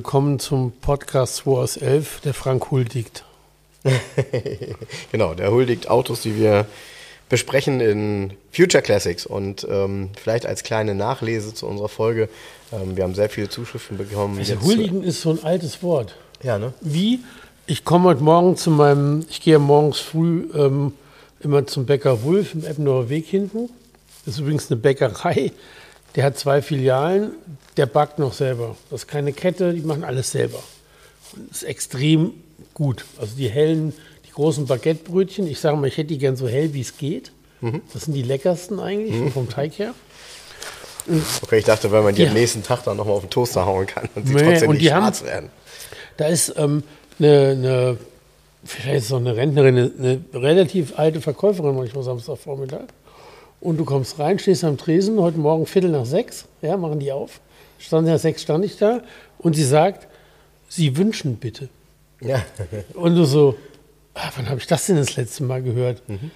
Willkommen zum Podcast 2 aus 11, der Frank huldigt. genau, der huldigt Autos, die wir besprechen in Future Classics. Und ähm, vielleicht als kleine Nachlese zu unserer Folge. Ähm, wir haben sehr viele Zuschriften bekommen. Also huldigen ist so ein altes Wort. Ja, ne? Wie? Ich komme heute Morgen zu meinem, ich gehe morgens früh ähm, immer zum Bäcker Wulf im Eppendorfer Weg hinten. Das ist übrigens eine Bäckerei. Der hat zwei Filialen, der backt noch selber. Das ist keine Kette, die machen alles selber. Und ist extrem gut. Also die hellen, die großen Baguettebrötchen, ich sage mal, ich hätte die gern so hell, wie es geht. Mhm. Das sind die leckersten eigentlich, mhm. vom Teig her. Okay, ich dachte, weil man die ja. am nächsten Tag dann nochmal auf den Toaster hauen kann und sie nee, trotzdem und nicht schwarz haben, werden. Da ist ähm, eine, eine, vielleicht ist es auch eine Rentnerin, eine, eine relativ alte Verkäuferin manchmal Samstagvormittag. Und du kommst rein, stehst am Tresen, heute Morgen Viertel nach sechs, ja, machen die auf. Stand nach sechs stand ich da und sie sagt, Sie wünschen bitte. Ja. und du so, ah, wann habe ich das denn das letzte Mal gehört? Mhm.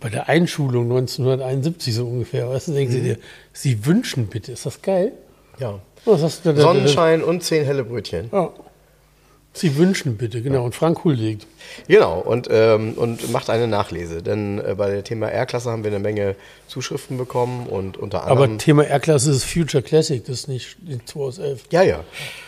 Bei der Einschulung 1971 so ungefähr. Weißt du, denken mhm. sie dir, Sie wünschen bitte. Ist das geil? Ja. Sonnenschein und zehn helle Brötchen. Ja. Sie wünschen bitte, genau. Und Frank huldigt. Genau, und, ähm, und macht eine Nachlese. Denn äh, bei dem Thema R-Klasse haben wir eine Menge Zuschriften bekommen und unter anderem. Aber Thema R-Klasse ist Future Classic, das ist nicht 2 aus 11. Ja, ja.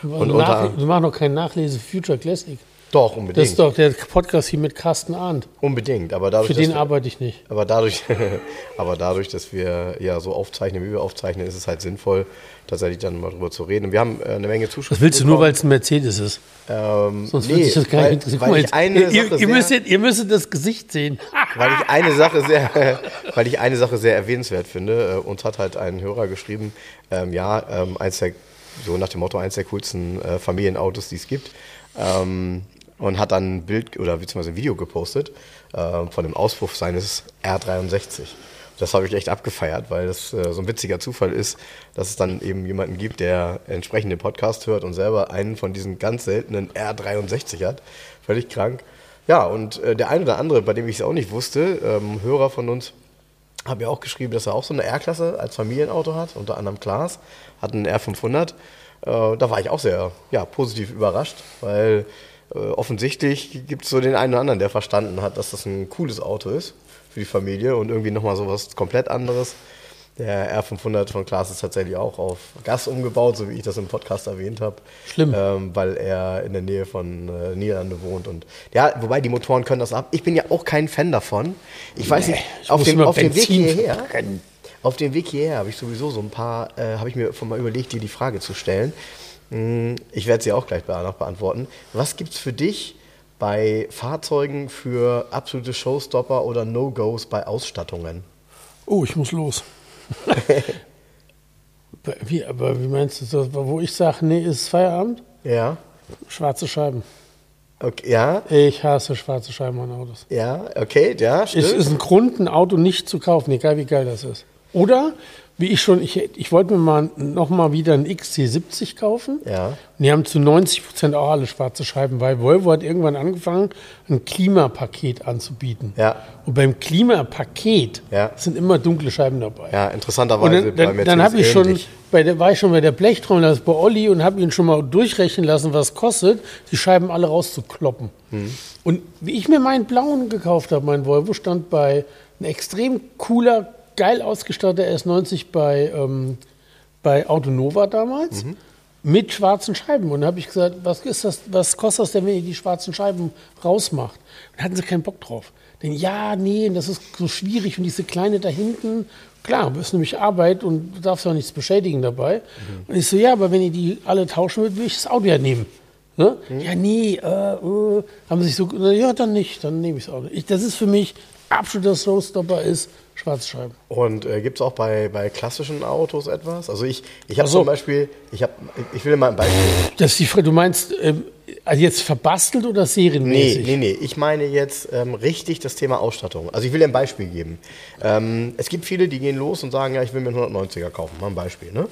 Und Nach, wir machen noch keine Nachlese Future Classic. Doch, unbedingt. Das ist doch der Podcast hier mit Carsten Arndt. Unbedingt, aber dadurch. Für den wir, arbeite ich nicht. Aber dadurch, aber dadurch, dass wir ja so aufzeichnen, wie wir aufzeichnen, ist es halt sinnvoll, tatsächlich dann mal drüber zu reden. Und wir haben äh, eine Menge Zuschriften. Das willst du nur, weil es ein Mercedes ist? Ähm, Sonst nee, würde ich das gar nicht interessieren. Ihr, ihr, müsstet, ihr müsstet das Gesicht sehen. weil ich eine Sache sehr, weil ich eine Sache sehr erwähnenswert finde. Äh, uns hat halt ein Hörer geschrieben, ähm, ja, ähm, eins der, so nach dem Motto, eins der coolsten äh, Familienautos, die es gibt. Ähm, und hat dann ein Bild oder beziehungsweise ein Video gepostet äh, von dem Auspuff seines R63. Das habe ich echt abgefeiert, weil das äh, so ein witziger Zufall ist, dass es dann eben jemanden gibt, der entsprechend den Podcast hört und selber einen von diesen ganz seltenen R63 hat. Völlig krank. Ja, und äh, der eine oder andere, bei dem ich es auch nicht wusste, ähm, Hörer von uns, habe ja auch geschrieben, dass er auch so eine R-Klasse als Familienauto hat, unter anderem Klaas, hat einen R500. Äh, da war ich auch sehr ja, positiv überrascht, weil offensichtlich gibt es so den einen oder anderen, der verstanden hat, dass das ein cooles Auto ist für die Familie und irgendwie nochmal so was komplett anderes. Der R500 von Klaas ist tatsächlich auch auf Gas umgebaut, so wie ich das im Podcast erwähnt habe. Schlimm. Ähm, weil er in der Nähe von äh, Niederlande wohnt. Und ja, wobei die Motoren können das ab. Ich bin ja auch kein Fan davon. Ich weiß nee, nicht, auf dem, auf dem Weg hierher. Auf dem Weg hierher habe ich sowieso so ein paar, äh, habe ich mir von mal überlegt, dir die Frage zu stellen. Hm, ich werde sie auch gleich noch beantworten. Was gibt es für dich bei Fahrzeugen für absolute Showstopper oder No-Gos bei Ausstattungen? Oh, ich muss los. wie, aber wie meinst du das? Wo ich sage, nee, ist Feierabend? Ja. Schwarze Scheiben. Okay, ja. Ich hasse schwarze Scheiben an Autos. Ja, okay, ja, stimmt. Es ist ein Grund, ein Auto nicht zu kaufen, egal wie geil das ist. Oder wie ich schon, ich, ich wollte mir mal noch mal wieder einen XC70 kaufen. Ja. Und die haben zu 90 Prozent auch alle schwarze Scheiben, weil Volvo hat irgendwann angefangen, ein Klimapaket anzubieten. Ja. Und beim Klimapaket ja. sind immer dunkle Scheiben dabei. Ja, interessanterweise. Und dann, dann, dann habe ich schon, bei der, war ich schon bei der Blechtrommel, das bei Olli und habe ihn schon mal durchrechnen lassen, was es kostet, die Scheiben alle rauszukloppen. Mhm. Und wie ich mir meinen blauen gekauft habe, mein Volvo stand bei ein extrem cooler geil ausgestatteter S90 bei, ähm, bei Autonova damals. Mhm. Mit schwarzen Scheiben. Und da habe ich gesagt, was, ist das, was kostet das denn, wenn ihr die schwarzen Scheiben rausmacht? Und hatten sie keinen Bock drauf. Denn ja, nee, das ist so schwierig und diese kleine da hinten, klar, das ist nämlich Arbeit und du darfst auch nichts beschädigen dabei. Mhm. Und ich so, ja, aber wenn ihr die alle tauschen würdet, würde ich das Auto ja nehmen. Ne? Mhm. Ja, nee, äh, äh, haben sich so, ja, dann nicht, dann nehme ich es auch nicht. Ich, das ist für mich absoluter Showstopper ist schwarze Scheiben. Und äh, gibt es auch bei, bei klassischen Autos etwas? Also ich, ich habe so. zum Beispiel, ich habe, ich will dir mal ein Beispiel. Das die du meinst ähm, also jetzt verbastelt oder Nee, serienmäßig? nee, nee. Ich meine jetzt ähm, richtig das Thema Ausstattung. Also ich will dir ein Beispiel geben. Ähm, es gibt viele, die gehen los und sagen, ja, ich will mir einen 190er kaufen. Mal ein Beispiel, ne?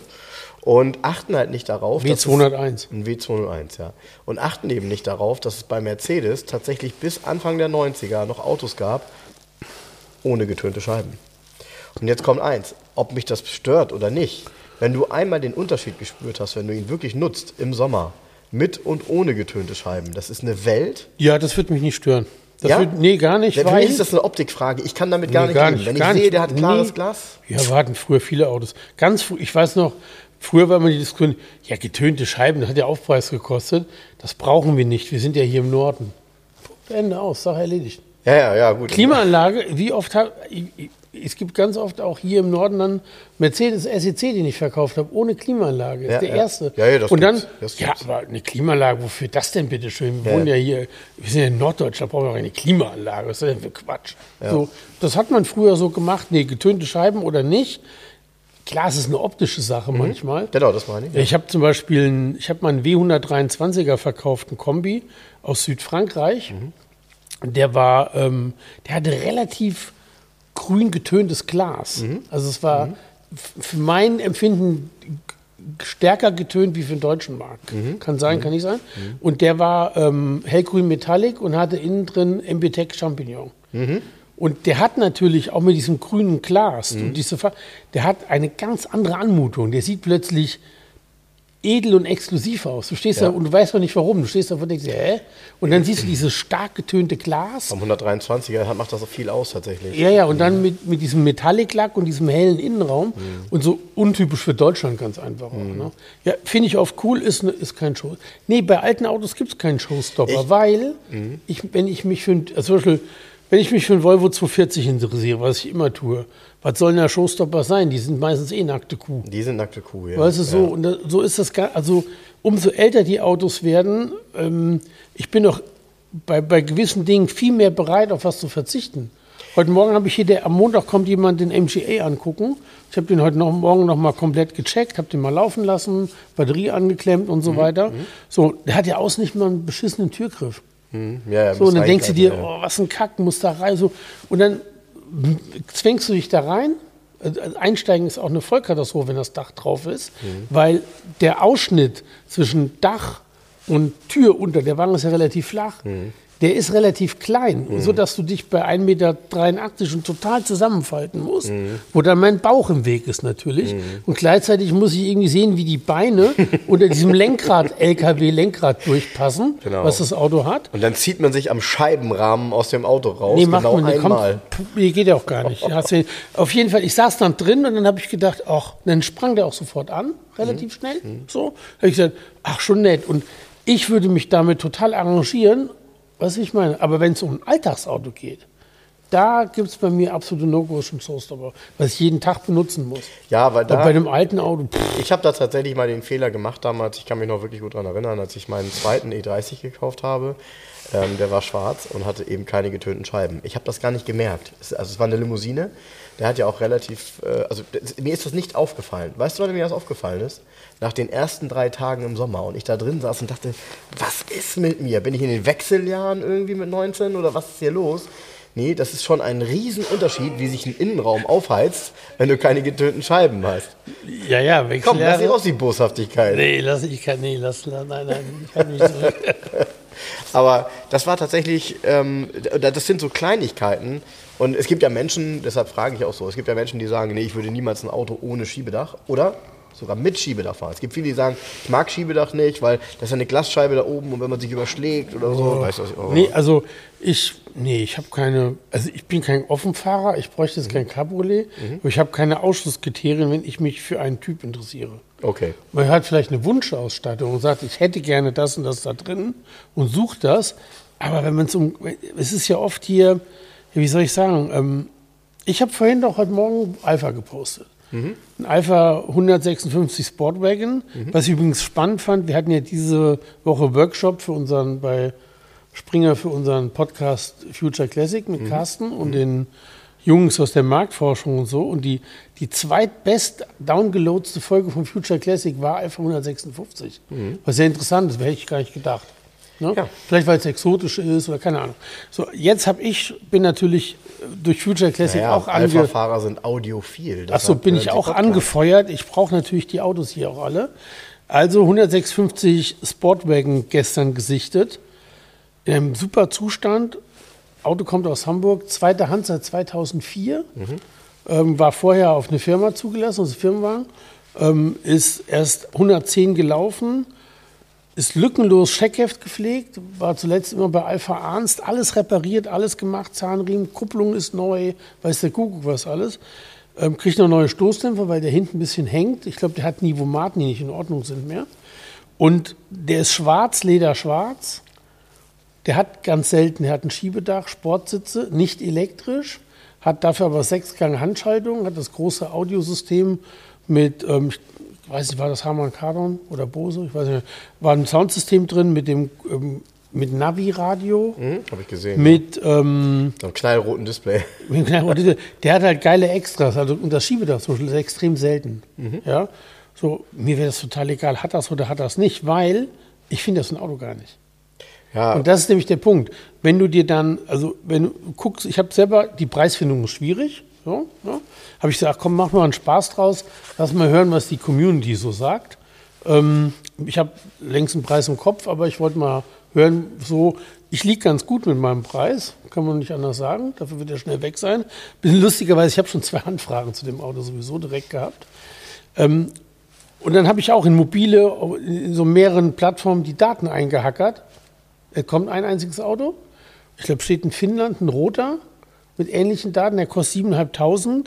Und achten halt nicht darauf, dass es- W201. Ein W201, ja. Und achten eben nicht darauf, dass es bei Mercedes tatsächlich bis Anfang der 90er noch Autos gab ohne getönte Scheiben. Und jetzt kommt eins, ob mich das stört oder nicht. Wenn du einmal den Unterschied gespürt hast, wenn du ihn wirklich nutzt im Sommer, mit und ohne getönte Scheiben, das ist eine Welt. Ja, das wird mich nicht stören. Das Ja? wird, nee, gar nicht. Für weil, mich ist das eine Optikfrage. Ich kann damit gar Nee, nicht gar nicht, Wenn ich sehe, nicht. der hat klares Nee. Glas. Ja, wir hatten früher viele Autos. Ganz früh, ich weiß noch, früher war immer die Diskussion, ja, getönte Scheiben, das hat ja Aufpreis gekostet. Das brauchen wir nicht. Wir sind ja hier im Norden. Ende aus, Sache erledigt. Ja, ja, ja, gut. Klimaanlage, wie oft habe es gibt ganz oft auch hier im Norden dann Mercedes SEC, den ich verkauft habe, ohne Klimaanlage. Ja, ist der ja. erste. Ja, ja, das Und dann. Das ja, aber eine Klimaanlage, wofür das denn bitte schön? Wir Ja. wohnen ja hier, wir sind ja in Norddeutschland, brauchen wir auch eine Klimaanlage. Was ist denn für Quatsch? So, das hat man früher so gemacht, nee, getönte Scheiben oder nicht. Klar, es ist eine optische Sache Mhm. manchmal. Genau, das meine ich. Ich habe zum Beispiel, einen, ich habe mal einen W123er verkauft, einen Kombi aus Südfrankreich. Der war, ähm, der hatte relativ grün getöntes Glas. Also es war f- für mein Empfinden stärker getönt wie für den deutschen Markt. Kann sein, kann nicht sein. Und der war ähm, hellgrün Metallic und hatte innen drin MBTEC Champignon. Und der hat natürlich auch mit diesem grünen Glas und diese der hat eine ganz andere Anmutung. Der sieht plötzlich edel und exklusiv aus. Du stehst Ja. da und du weißt noch nicht warum. Du stehst da und denkst, hä? Und dann siehst du dieses stark getönte Glas. Am 123er hat- macht das auch viel aus tatsächlich. Ja, ja, und dann mit, mit diesem Metallic-Lack und diesem hellen Innenraum und so untypisch für Deutschland ganz einfach auch. Ne? Ja, finde ich oft cool, ist, ne, ist kein Show. Nee, bei alten Autos gibt es keinen Showstopper, Ich- weil ich, wenn ich mich für, ein- also zum Beispiel, wenn ich mich für einen Volvo 240 interessiere, was ich immer tue, was soll denn der Showstopper sein? Die sind meistens eh nackte Kuh. Die sind nackte Kuh, ja. Weißt du, so, Ja. und da, so ist das gar, also umso älter die Autos werden, ähm, ich bin doch bei, bei gewissen Dingen viel mehr bereit, auf was zu verzichten. Heute Morgen habe ich hier, der, am Montag kommt jemand den MGA angucken. Ich habe den heute noch, Morgen noch mal komplett gecheckt, habe den mal laufen lassen, Batterie angeklemmt und so Mhm, weiter. So, der hat ja außen nicht mal einen beschissenen Türgriff. Hm, ja, ja, So, und dann denkst du dir, eigentlich- ja. oh, was ein Kack, muss da rein. So. Und dann zwängst du dich da rein. Also Einsteigen ist auch eine Vollkatastrophe, wenn das Dach drauf ist, Mhm. weil der Ausschnitt zwischen Dach und Tür unter, der Wagen ist ja relativ flach, Mhm. Der ist relativ klein, so dass du dich bei 1,83 Meter schon total zusammenfalten musst, Mhm. wo dann mein Bauch im Weg ist natürlich. Und gleichzeitig muss ich irgendwie sehen, wie die Beine unter diesem Lenkrad, LKW-Lenkrad durchpassen, Genau. was das Auto hat. Und dann zieht man sich am Scheibenrahmen aus dem Auto raus. Nee, macht genau man nicht. einmal. Kommt, nee, geht ja auch gar nicht. Auf jeden Fall, ich saß dann drin und dann habe ich gedacht, ach, dann sprang der auch sofort an, relativ Mhm. schnell. So, habe ich gesagt, ach, schon nett. Und ich würde mich damit total arrangieren, was ich meine. Aber wenn es um ein Alltagsauto geht, da gibt es bei mir absolute No-Gos im Showstopper, was ich jeden Tag benutzen muss. Ja, weil Aber da. bei einem alten Auto, pff, Ich habe da tatsächlich mal den Fehler gemacht damals. Ich kann mich noch wirklich gut daran erinnern, als ich meinen zweiten E30 gekauft habe. Ähm, der war schwarz und hatte eben keine getönten Scheiben. Ich habe das gar nicht gemerkt. Also es war eine Limousine. Der hat ja auch relativ, äh, also das, mir ist das nicht aufgefallen. Weißt du, wann mir das aufgefallen ist? Nach den ersten drei Tagen im Sommer und ich da drin saß und dachte, was ist mit mir? Bin ich in den Wechseljahren irgendwie mit 19 oder was ist hier los? Nee, das ist schon ein Riesenunterschied, wie sich ein Innenraum aufheizt, wenn du keine getönten Scheiben hast. ja, ja, Komm, lass Wechseljahre. dich raus, die Boshaftigkeit. Nee, lass, ich kann, nee, lass, nein, nein, ich kann nicht zurück. Aber das war tatsächlich, ähm, das sind so Kleinigkeiten. Und es gibt ja Menschen, deshalb frage ich auch so, es gibt ja Menschen, die sagen, nee, ich würde niemals ein Auto ohne Schiebedach oder sogar mit Schiebedach fahren. Es gibt viele, die sagen, ich mag Schiebedach nicht, weil das ist ja eine Glasscheibe da oben und wenn man sich überschlägt oder so, weißt du, oh. Nee, also ich, nee, ich habe keine, also ich bin kein Offenfahrer, ich bräuchte jetzt kein Cabriolet, aber ich habe keine Ausschlusskriterien, wenn ich mich für einen Typ interessiere. Okay. Man hat vielleicht eine Wunschausstattung und sagt, ich hätte gerne das und das da drin und sucht das, aber wenn man es um, es ist ja oft hier, wie soll ich sagen, ähm, ich habe vorhin doch heute Morgen Alpha gepostet. Ein Alpha 156 Sportwagon, was ich übrigens spannend fand. Wir hatten ja diese Woche Workshop für unseren, bei Springer für unseren Podcast Future Classic mit Carsten und den Jungs aus der Marktforschung und so. Und die, die zweitbest downgelotste Folge von Future Classic war Alpha 156. Was sehr interessant ist, hätte ich gar nicht gedacht. Ne? Ja. Vielleicht weil es exotisch ist oder keine Ahnung. So, jetzt habe ich, bin natürlich durch Future Classic Naja, auch ange Alpha-Fahrer sind audiophil. Achso, bin hören ich auch Podcast. angefeuert. Ich brauche natürlich die Autos hier auch alle. Also 156 Sportwagen gestern gesichtet. In einem super Zustand. Auto kommt aus Hamburg, zweite Hand seit 2004. Ähm, war vorher auf eine Firma zugelassen, also Firmenwagen. Ähm, ist erst 110 gelaufen. Ist lückenlos Scheckheft gepflegt, war zuletzt immer bei Alpha Arnst, alles repariert, alles gemacht, Zahnriemen, Kupplung ist neu, weiß der Kuckuck was alles. Ähm, kriegt noch neue Stoßdämpfer, weil der hinten ein bisschen hängt. Ich glaube, der hat Niveaumaten, die nicht in Ordnung sind mehr. Und der ist schwarz, lederschwarz. Der hat ganz selten, der hat ein Schiebedach, Sportsitze, nicht elektrisch, hat dafür aber Sechsgang Handschaltung, hat das große Audiosystem mit, ähm, weiß nicht, war das Harman Kardon oder Bose, ich weiß nicht, war ein Soundsystem drin mit dem ähm, mit Navi-Radio, Hm, Habe ich gesehen. mit ähm, so einem knallroten Display. der hat halt geile Extras. Also, und das Schiebedach zum Beispiel ist extrem selten. Ja? So, mir wäre das total egal, hat das oder hat das nicht, weil ich finde das ein Auto gar nicht. Ja, Und das ist nämlich der Punkt. Wenn du dir dann, also wenn du guckst, ich habe selber, die Preisfindung ist schwierig. So, ja, habe ich gesagt, komm, mach mal einen Spaß draus, lass mal hören, was die Community so sagt. Ähm, ich habe längst einen Preis im Kopf, aber ich wollte mal hören, so, ich liege ganz gut mit meinem Preis, kann man nicht anders sagen, dafür wird er schnell weg sein. Bisschen lustigerweise, ich habe schon zwei Anfragen zu dem Auto sowieso direkt gehabt. Ähm, und dann habe ich auch in mobile, in so mehreren Plattformen die Daten eingehackert. Es kommt ein einziges Auto. Ich glaube, steht in Finnland ein roter mit ähnlichen Daten. Der kostet 7.500.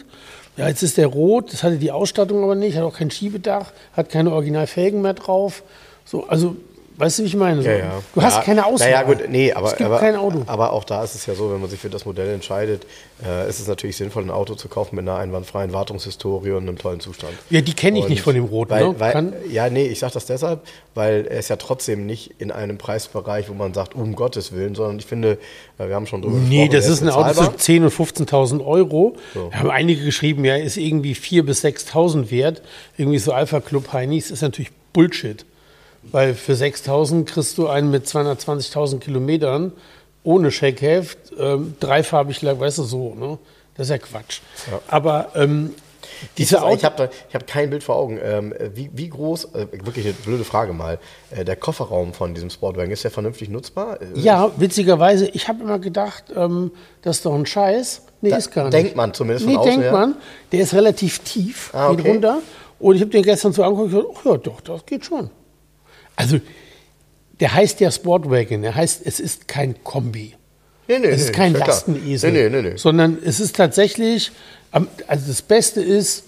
Ja, jetzt ist der rot. Das hatte die Ausstattung aber nicht. Hat auch kein Schiebedach. Hat keine Originalfelgen mehr drauf. So, also, weißt du, wie ich meine? Ja, ja. Du hast ja, keine Auswahl. Naja, gut, nee, aber, es gibt aber, kein Auto. aber auch da ist es ja so, wenn man sich für das Modell entscheidet, äh, ist es natürlich sinnvoll, ein Auto zu kaufen mit einer einwandfreien Wartungshistorie und einem tollen Zustand. Ja, die kenne ich Und nicht von dem roten. Weil, ne? weil, ja, nee, ich sage das deshalb, weil er ist ja trotzdem nicht in einem Preisbereich, wo man sagt, um Gottes Willen, sondern ich finde, äh, wir haben schon drüber Nee, gesprochen, das er ist ein Auto für 10.000 und 15.000 Euro. So. Da haben einige geschrieben, ja, ist irgendwie 4.000 bis 6.000 wert. Irgendwie so Alpha Club Heinis ist natürlich Bullshit. Weil für 6.000 kriegst du einen mit 220.000 Kilometern ohne Scheckheft, ähm, dreifarbig, weißt du, so. Ne? Das ist ja Quatsch. Ja. Aber ähm, Diese diese ich Auto, habe hab kein Bild vor Augen. Ähm, wie, wie groß, äh, wirklich eine blöde Frage mal, äh, der Kofferraum von diesem Sportwagen, ist der vernünftig nutzbar? Äh, ja, witzigerweise, ich habe immer gedacht, ähm, das ist doch ein Scheiß. Nee, Da- ist gar nicht. denkt man zumindest von Nee, außen denkt her. man. Der ist relativ tief, Ah, geht okay. runter. Und ich habe den gestern so angeguckt und gesagt, ach ja, doch, das geht schon. Also, der heißt ja Sportwagon. Der heißt, es ist kein Kombi. Nee, nee, Es ist nee, kein ja. Lastenesel. Nee, nee, nee, nee. Sondern es ist tatsächlich, also das Beste ist,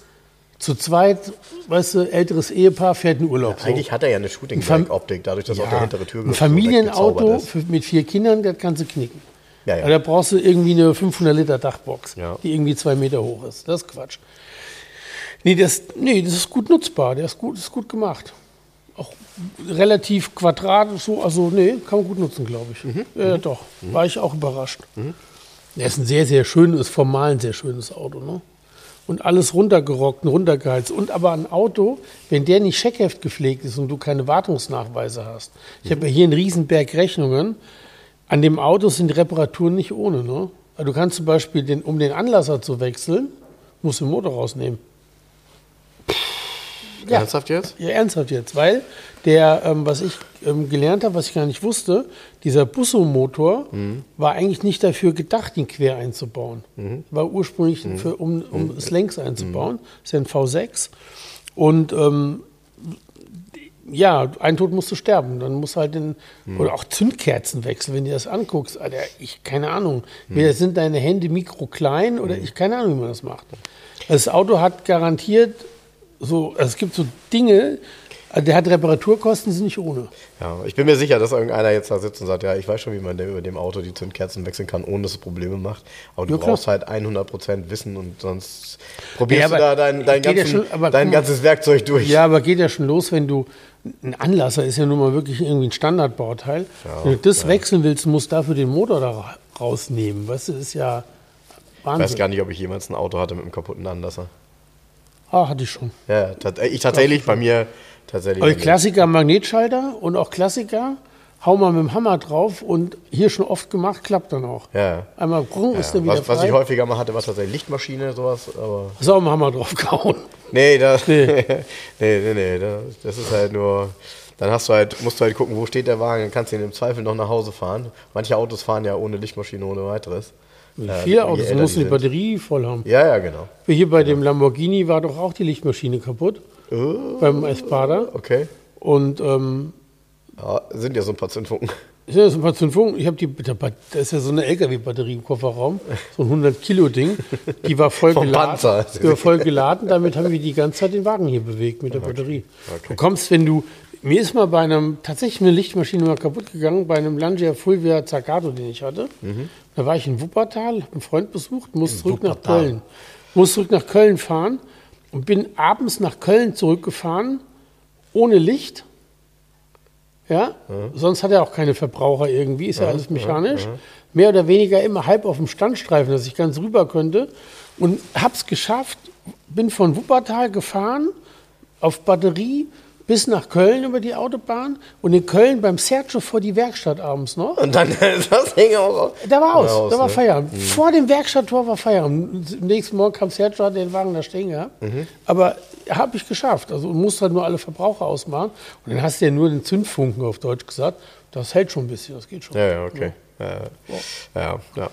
zu zweit, weißt du, älteres Ehepaar fährt in Urlaub. so. Eigentlich hat er ja eine shooting optik dadurch, dass auch der hintere Türgriff ein so Familienauto für, mit vier Kindern, das kannst du knicken. Ja, ja. Da brauchst du irgendwie eine 500 Liter Dachbox, Ja. die irgendwie zwei Meter hoch ist. Das ist Quatsch. Nee, das, nee, das ist gut nutzbar. Der ist gut, ist gut gemacht. Relativ quadratisch so, also nee, kann man gut nutzen, glaube ich. Mhm. Ja, doch. War ich auch überrascht. Der ist ein sehr, sehr schönes, formal ein sehr schönes Auto, ne? Und alles runtergerockt und runtergeheizt. Und aber ein Auto, wenn der nicht Scheckheft gepflegt ist und du keine Wartungsnachweise hast. Ich habe ja hier einen Riesenberg Rechnungen. An dem Auto sind die Reparaturen nicht ohne. Ne? Also du kannst zum Beispiel, den, um den Anlasser zu wechseln, musst du den Motor rausnehmen. Ja. Ernsthaft jetzt? Ja, ernsthaft jetzt, weil der, ähm, was ich ähm, gelernt habe, was ich gar nicht wusste, dieser Busso-Motor war eigentlich nicht dafür gedacht, ihn quer einzubauen. War ursprünglich für, um, um es längs einzubauen. ist ja ein V6. Und ähm, ja, ein Tod musst du sterben. Dann musst du halt den, oder auch Zündkerzen wechseln, wenn du das anguckst. Alter, ich, keine Ahnung. Weder sind deine Hände mikroklein oder ich, keine Ahnung, wie man das macht. Das Auto hat garantiert so, also es gibt so Dinge, also der hat Reparaturkosten, die sind nicht ohne. Ja, ich bin mir sicher, dass irgendeiner jetzt da sitzt und sagt, ja, ich weiß schon, wie man über dem Auto die Zündkerzen wechseln kann, ohne dass es Probleme macht. Aber du Ja, brauchst halt 100% Wissen und sonst probierst Ja, du da dein, dein, geht ja ganzen, schon- aber dein ganzes Werkzeug durch. Ja, aber geht ja schon los, wenn du, ein Anlasser ist ja nun mal wirklich irgendwie ein Standardbauteil. wenn du das wechseln willst, musst du dafür den Motor da ra- rausnehmen. Weißt du, ist ja weiß Wahnsinn. gar nicht, ob ich jemals ein Auto hatte mit einem kaputten Anlasser. Ah, hatte ich schon. Ja, tat- ich tatsächlich bei mir tatsächlich. Aber. Klassiker Magnetschalter und auch Klassiker, hau mal mit dem Hammer drauf und hier schon oft gemacht, klappt dann auch. Ja. Einmal brung, ist der Ja, wieder was, was frei. ich häufiger mal hatte, war tatsächlich Lichtmaschine, sowas, aber. Hast du auch mit dem Hammer drauf gehauen. Nee, das, nee. Nee. nee, nee, das ist halt nur. Dann hast du halt, musst du halt gucken, wo steht der Wagen, dann kannst du ihn im Zweifel noch nach Hause fahren. Manche Autos fahren ja ohne Lichtmaschine, ohne weiteres. Äh, je Autos älter mussten die sind. Batterie voll haben. Ja, ja, genau. Wie Hier bei dem Lamborghini war doch auch die Lichtmaschine kaputt. Oh, Beim Espada. okay. Und ähm, Ja, sind ja so ein paar Zündfunken. ist ja so ein paar Zündfunken. Ich habe die, da da ist ja so eine LKW-Batterie im Kofferraum, so ein 100-Kilo-Ding. Die war voll Vom geladen. Panzer. Die war voll geladen. Damit haben wir die ganze Zeit den Wagen hier bewegt mit der Batterie. Okay. Du kommst, wenn du, mir ist mal bei einem, tatsächlich eine Lichtmaschine mal kaputt gegangen, bei einem Langia Fulvia Zaccato, den ich hatte. Da war ich in Wuppertal, hab einen Freund besucht, muss zurück nach Wuppertal. Köln. Muss zurück nach Köln fahren und bin abends nach Köln zurückgefahren, ohne Licht. Ja, sonst hat er auch keine Verbraucher irgendwie, ist ja, alles mechanisch. Mehr oder weniger immer halb auf dem Standstreifen, dass ich ganz rüber könnte. Und hab's geschafft, bin von Wuppertal gefahren, auf Batterie, bis nach Köln über die Autobahn und in Köln beim Sergio vor die Werkstatt abends noch. Und dann das Ding auch aus. Da war aus, aus, da war ne? Feierabend. Vor dem Werkstatttor war Feierabend. Am nächsten Morgen kam Sergio, hat den Wagen da stehen gehabt. Mhm. Aber habe ich geschafft. Also musst halt nur alle Verbraucher ausmachen. Und dann hast du ja nur den Zündfunken auf Deutsch gesagt. Das hält schon ein bisschen, das geht schon. Ja, ja, okay. Ja, ja, ja.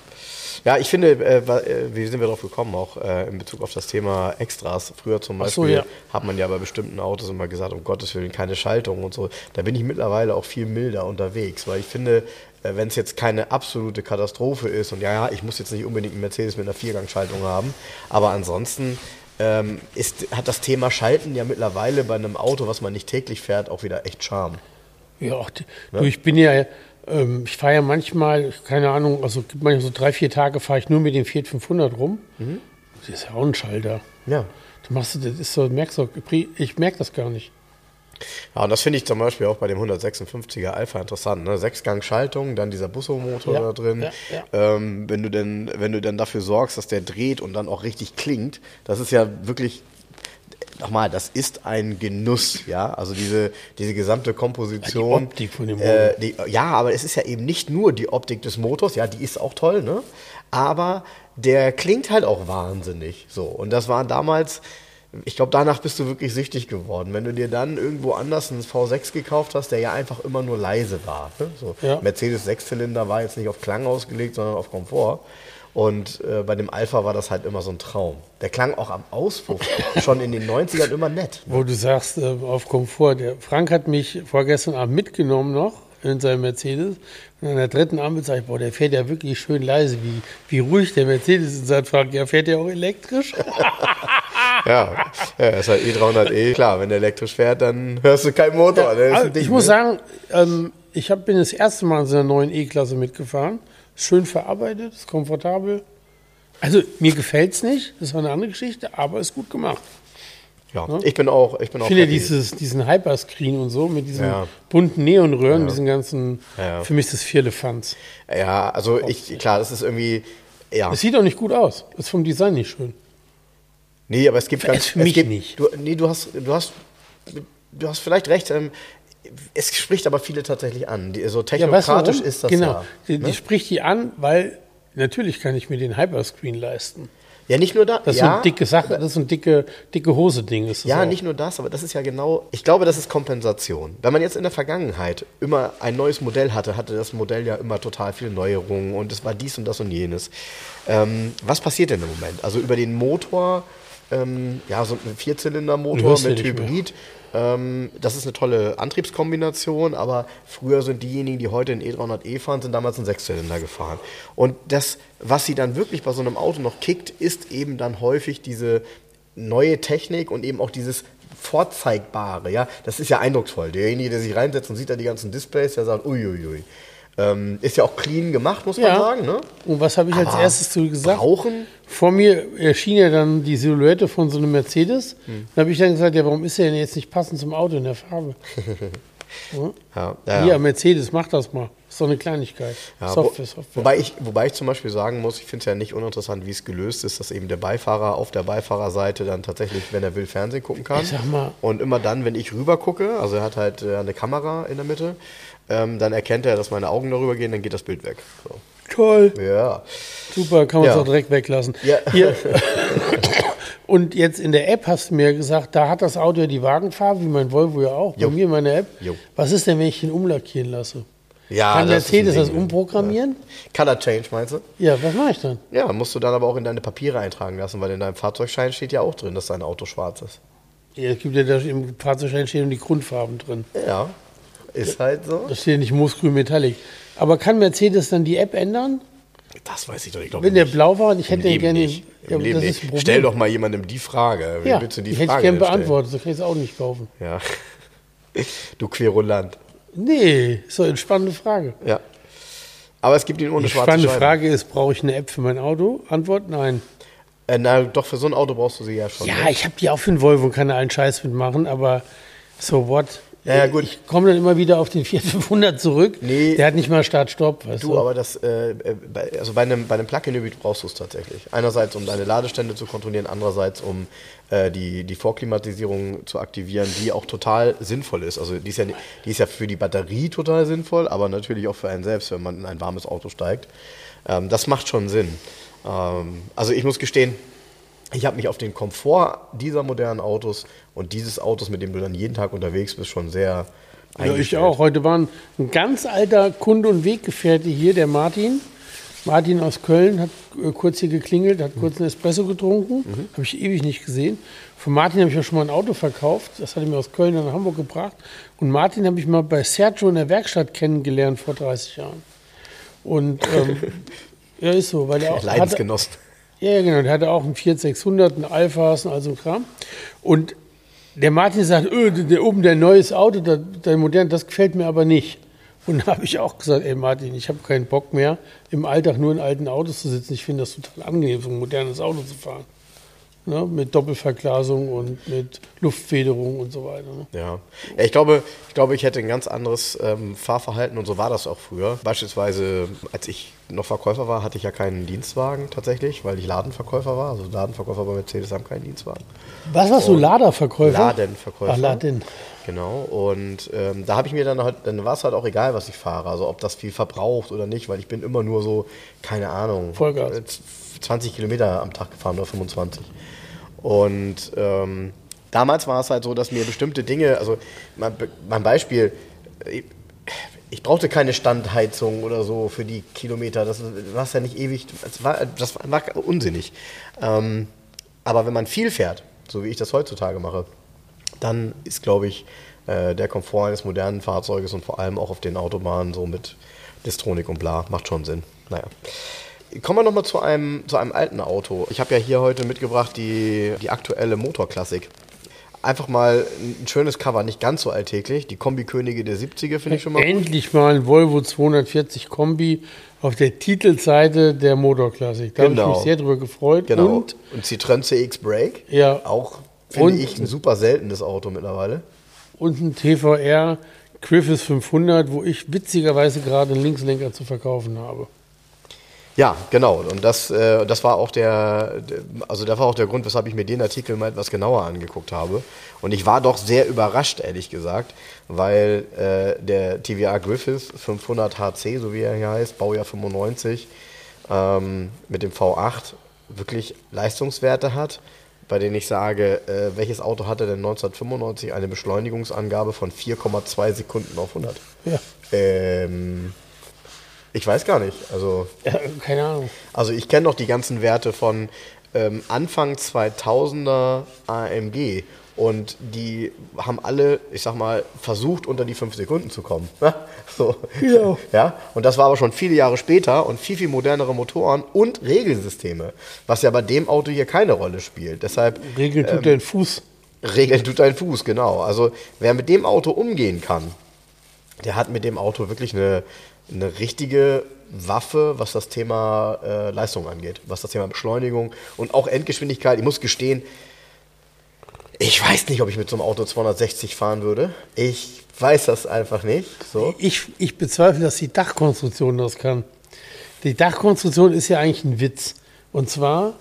Ja, ich finde, äh, äh, wie sind wir darauf gekommen, auch äh, in Bezug auf das Thema Extras. Früher zum Ach so, Beispiel ja. hat man ja bei bestimmten Autos immer gesagt, um Gottes Willen, keine Schaltung und so. Da bin ich mittlerweile auch viel milder unterwegs, weil ich finde, äh, wenn es jetzt keine absolute Katastrophe ist und ja, ja, ich muss jetzt nicht unbedingt einen Mercedes mit einer Viergangschaltung haben, aber ansonsten ähm, ist, hat das Thema Schalten ja mittlerweile bei einem Auto, was man nicht täglich fährt, auch wieder echt Charme. Ja, die- du, ich bin ja, ähm, ich fahre ja manchmal, keine Ahnung, also gibt manchmal so drei, vier Tage fahre ich nur mit dem Fiat 500 rum. Mhm. Das ist ja auch ein Schalter. Ja. Du machst, das ist so, merkst du, ich merke das gar nicht. Ja, und das finde ich zum Beispiel auch bei dem 156er Alpha interessant. Ne? Sechsgang-Schaltung, dann dieser Busso-Motor Ja, da drin. ja, ja. Ähm, wenn, du denn, wenn du dann dafür sorgst, dass der dreht und dann auch richtig klingt, das ist ja wirklich, nochmal, das ist ein Genuss, ja. Also diese, diese gesamte Komposition. Ja, die Optik von dem äh, die, Ja, aber es ist ja eben nicht nur die Optik des Motors, ja, die ist auch toll, ne? Aber der klingt halt auch wahnsinnig. So. Und das war damals, ich glaube, danach bist du wirklich süchtig geworden. Wenn du dir dann irgendwo anders einen V6 gekauft hast, der ja einfach immer nur leise war. Ne? So, Ja. Mercedes Sechszylinder war jetzt nicht auf Klang ausgelegt, sondern auf Komfort. Und äh, bei dem Alpha war das halt immer so ein Traum. Der klang auch am Auspuff schon in den 90ern immer nett. Wo du sagst, äh, auf Komfort. Der Frank hat mich vorgestern Abend mitgenommen noch in seinem Mercedes. Und an der dritten Ampel sage ich, boah, der fährt ja wirklich schön leise. Wie, wie ruhig der Mercedes ist. Und sagt Frank, ja, fährt der auch elektrisch? Ja, ja ist halt E300e. Klar, wenn der elektrisch fährt, dann hörst du keinen Motor. ist Also, ein Ding, ich muss ne? sagen, ähm, ich hab, bin das erste Mal in so einer neuen E-Klasse mitgefahren. Schön verarbeitet, ist komfortabel. Also mir gefällt es nicht, das war eine andere Geschichte, aber ist gut gemacht. Ja, ich bin auch, ich bin auch Ich finde happy. dieses, diesen Hyperscreen und so mit diesen Ja. bunten Neonröhren, diesen ganzen, Ja. für mich ist das Vierlefanz. Ja, also ich, klar, das ist irgendwie, ja. Es sieht auch nicht gut aus. Ist vom Design nicht schön. Nee, aber es gibt Für- ganz, für es mich gibt, nicht. Du, nee, du hast, du hast, du hast vielleicht recht. Ähm, es spricht aber viele tatsächlich an. Die, so Ja, technokratisch warum? ist das genau. ja. Die, ne? die spricht die an, weil natürlich kann ich mir den Hyperscreen leisten. Ja, nicht nur da. Das ist ja, so eine dicke Sache, das ist so ein dicke, dicke Hose-Ding. Ja, auch. nicht nur das, aber das ist ja genau, ich glaube, das ist Kompensation. Wenn man jetzt in der Vergangenheit immer ein neues Modell hatte, hatte das Modell ja immer total viele Neuerungen und es war dies und das und jenes. Ähm, was passiert denn im Moment? Also über den Motor, ähm, ja, so ein Vierzylindermotor ja mit. Hybrid, ähm, das ist eine tolle Antriebskombination, aber früher sind diejenigen, die heute in E300e fahren, sind damals einen Sechszylinder gefahren. Und das, was sie dann wirklich bei so einem Auto noch kickt, ist eben dann häufig diese neue Technik und eben auch dieses Vorzeigbare, ja, das ist ja eindrucksvoll. Derjenige, der sich reinsetzt und sieht da die ganzen Displays, der sagt, uiuiui. Ähm, ist ja auch clean gemacht, muss man Ja. sagen. Ne? Und was habe ich als Aber erstes zu gesagt? Brauchen? Vor mir erschien ja dann die Silhouette von so einem Mercedes. Hm. Da habe ich dann gesagt, ja, warum ist der denn jetzt nicht passend zum Auto in der Farbe? Ja, ja, Hier, ja. Mercedes, mach das mal. Ist doch eine Kleinigkeit. Ja, Software, wo, Software. Wobei, ich, wobei ich zum Beispiel sagen muss, ich finde es ja nicht uninteressant, wie es gelöst ist, dass eben der Beifahrer auf der Beifahrerseite dann tatsächlich, wenn er will, Fernsehen gucken kann. Ich sag mal- Und immer dann, wenn ich rüber gucke, also er hat halt äh, eine Kamera in der Mitte, ähm, dann erkennt er, dass meine Augen darüber gehen, dann geht das Bild weg. So. Toll. Ja. Super, kann man es Ja. auch direkt weglassen. Ja. Hier. Und jetzt in der App hast du mir gesagt, da hat das Auto ja die Wagenfarbe, wie mein Volvo ja auch, Jo. bei mir in meiner App. Jo. Was ist denn, wenn ich den umlackieren lasse? Ja Kann das Mercedes das Ding. umprogrammieren? Color Change meinst du? Ja, was mache ich dann? Ja, musst du dann aber auch in deine Papiere eintragen lassen, weil in deinem Fahrzeugschein steht ja auch drin, dass dein Auto schwarz ist. Ja, es gibt ja da im Fahrzeugschein stehen die Grundfarben drin. Ja, ist halt so. Da steht ja nicht Moosgrün Metallic. Aber kann Mercedes dann die App ändern? Das weiß ich doch nicht. Wenn der nicht. blau war ich Im hätte Leben gerne. nicht. Im Ja, Leben das. Stell doch mal jemandem die Frage. Ja, du die die hätte Frage ich gerne beantwortet, so kann ich es auch nicht kaufen. Ja. Du Querulant. Nee, doch eine spannende Frage. Ja. Aber es gibt ihn ohne Die schwarze spannende Scheiben. Frage ist, brauche ich eine App für mein Auto? Antwort, nein. Äh, na, doch, für so ein Auto brauchst du sie ja schon. Ja, ne? ich habe die auch für den Volvo und kann da allen Scheiß mitmachen, aber so what? Ja, ja, gut. Ich komme dann immer wieder auf den Fiat 500 zurück. Nee. Der hat nicht mal Start-Stopp. Du, du, aber das, äh, äh, bei, also bei einem, bei einem Plug-in-Hybrid brauchst du es tatsächlich. Einerseits, um deine Ladestände zu kontrollieren, andererseits, um äh, die, die Vorklimatisierung zu aktivieren, die auch total sinnvoll ist. Also die ist, ja, die ist ja für die Batterie total sinnvoll, aber natürlich auch für einen selbst, wenn man in ein warmes Auto steigt. Ähm, das macht schon Sinn. Ähm, also ich muss gestehen, ich habe mich auf den Komfort dieser modernen Autos und dieses Autos, mit dem du dann jeden Tag unterwegs bist, schon sehr ja, ich eingestellt. auch. Heute war ein, ein ganz alter Kunde und Weggefährte hier, der Martin. Martin aus Köln hat äh, kurz hier geklingelt, hat kurz einen Espresso getrunken. Mhm. Habe ich ewig nicht gesehen. Von Martin habe ich ja schon mal ein Auto verkauft. Das hat er mir aus Köln nach Hamburg gebracht. Und Martin habe ich mal bei Sergio in der Werkstatt kennengelernt vor 30 Jahren. Und ähm, ja, ist so, weil er auch hatte, Leidensgenossen. Ja, genau. Der hatte auch einen Fiat 600, einen Alphas und all so ein Kram. Und der Martin sagt, öh, der, oben der neues Auto, der, der moderne, das gefällt mir aber nicht. Und da habe ich auch gesagt, ey Martin, ich habe keinen Bock mehr, im Alltag nur in alten Autos zu sitzen. Ich finde das total angenehm, so ein modernes Auto zu fahren. Ne? Mit Doppelverglasung und mit Luftfederung und so weiter. Ne? Ja. ja, ich glaube, ich glaube, ich hätte ein ganz anderes ähm, Fahrverhalten und so war das auch früher. Beispielsweise, als ich noch Verkäufer war, hatte ich ja keinen Dienstwagen tatsächlich, weil ich Ladenverkäufer war. Also Ladenverkäufer bei Mercedes haben keinen Dienstwagen. Was warst du, Laderverkäufer? Ladenverkäufer. Ach, Laden. Genau. Und ähm, da habe ich mir dann halt, dann war es halt auch egal, was ich fahre. Also ob das viel verbraucht oder nicht, weil ich bin immer nur so, keine Ahnung, Vollgas. äh, 20 Kilometer am Tag gefahren oder 25. Und ähm, damals war es halt so, dass mir bestimmte Dinge, also mein, Beispiel, ich, ich brauchte keine Standheizung oder so für die Kilometer. Das war ja nicht ewig, das war, das war unsinnig. Ähm, aber wenn man viel fährt, so wie ich das heutzutage mache, dann ist, glaube ich, äh, der Komfort eines modernen Fahrzeuges und vor allem auch auf den Autobahnen so mit Distronik und bla, macht schon Sinn. Naja. Kommen wir nochmal zu einem, zu einem alten Auto. Ich habe ja hier heute mitgebracht die, die aktuelle Motorklassik. Einfach mal ein schönes Cover, nicht ganz so alltäglich. Die Kombikönige der 70er finde ich schon mal gut. Endlich mal ein Volvo 240 Kombi auf der Titelseite der Motorklassik. Da habe ich Genau. mich sehr drüber gefreut. Genau. Und Und, Citroën CX Brake. Ja. Auch, finde ich, ein super seltenes Auto mittlerweile. und ein TVR Griffiths 500, wo ich witzigerweise gerade einen Linkslenker zu verkaufen habe. Ja, genau. Und das, äh, das war auch der, also das war auch der Grund, weshalb ich mir den Artikel mal etwas genauer angeguckt habe. Und ich war doch sehr überrascht, ehrlich gesagt, weil äh, der TVA Griffith 500 HC, so wie er hier heißt, Baujahr 95, ähm, mit dem V8 wirklich Leistungswerte hat, bei denen ich sage, äh, welches Auto hatte denn 1995 eine Beschleunigungsangabe von 4,2 Sekunden auf 100? Ja, Ähm, ich weiß gar nicht. Also ja keine Ahnung. also ich kenne noch die ganzen Werte von ähm, Anfang 2000er AMG und die haben alle, ich sag mal, versucht unter die 5 Sekunden zu kommen. so. Ja. ja. Und das war aber schon viele Jahre später und viel, viel modernere Motoren und Regelsysteme, was ja bei dem Auto hier keine Rolle spielt. Deshalb Regeln Ähm. tut dein Fuß. Regeln tut dein Fuß, genau. Also wer mit dem Auto umgehen kann, der hat mit dem Auto wirklich eine, eine richtige Waffe, was das Thema äh, Leistung angeht, was das Thema Beschleunigung und auch Endgeschwindigkeit. Ich muss gestehen, Ich weiß nicht, ob ich mit so einem Auto 260 fahren würde. Ich weiß das einfach nicht. So. Ich, ich bezweifle, dass die Dachkonstruktion das kann. Die Dachkonstruktion ist ja eigentlich ein Witz. Und zwar,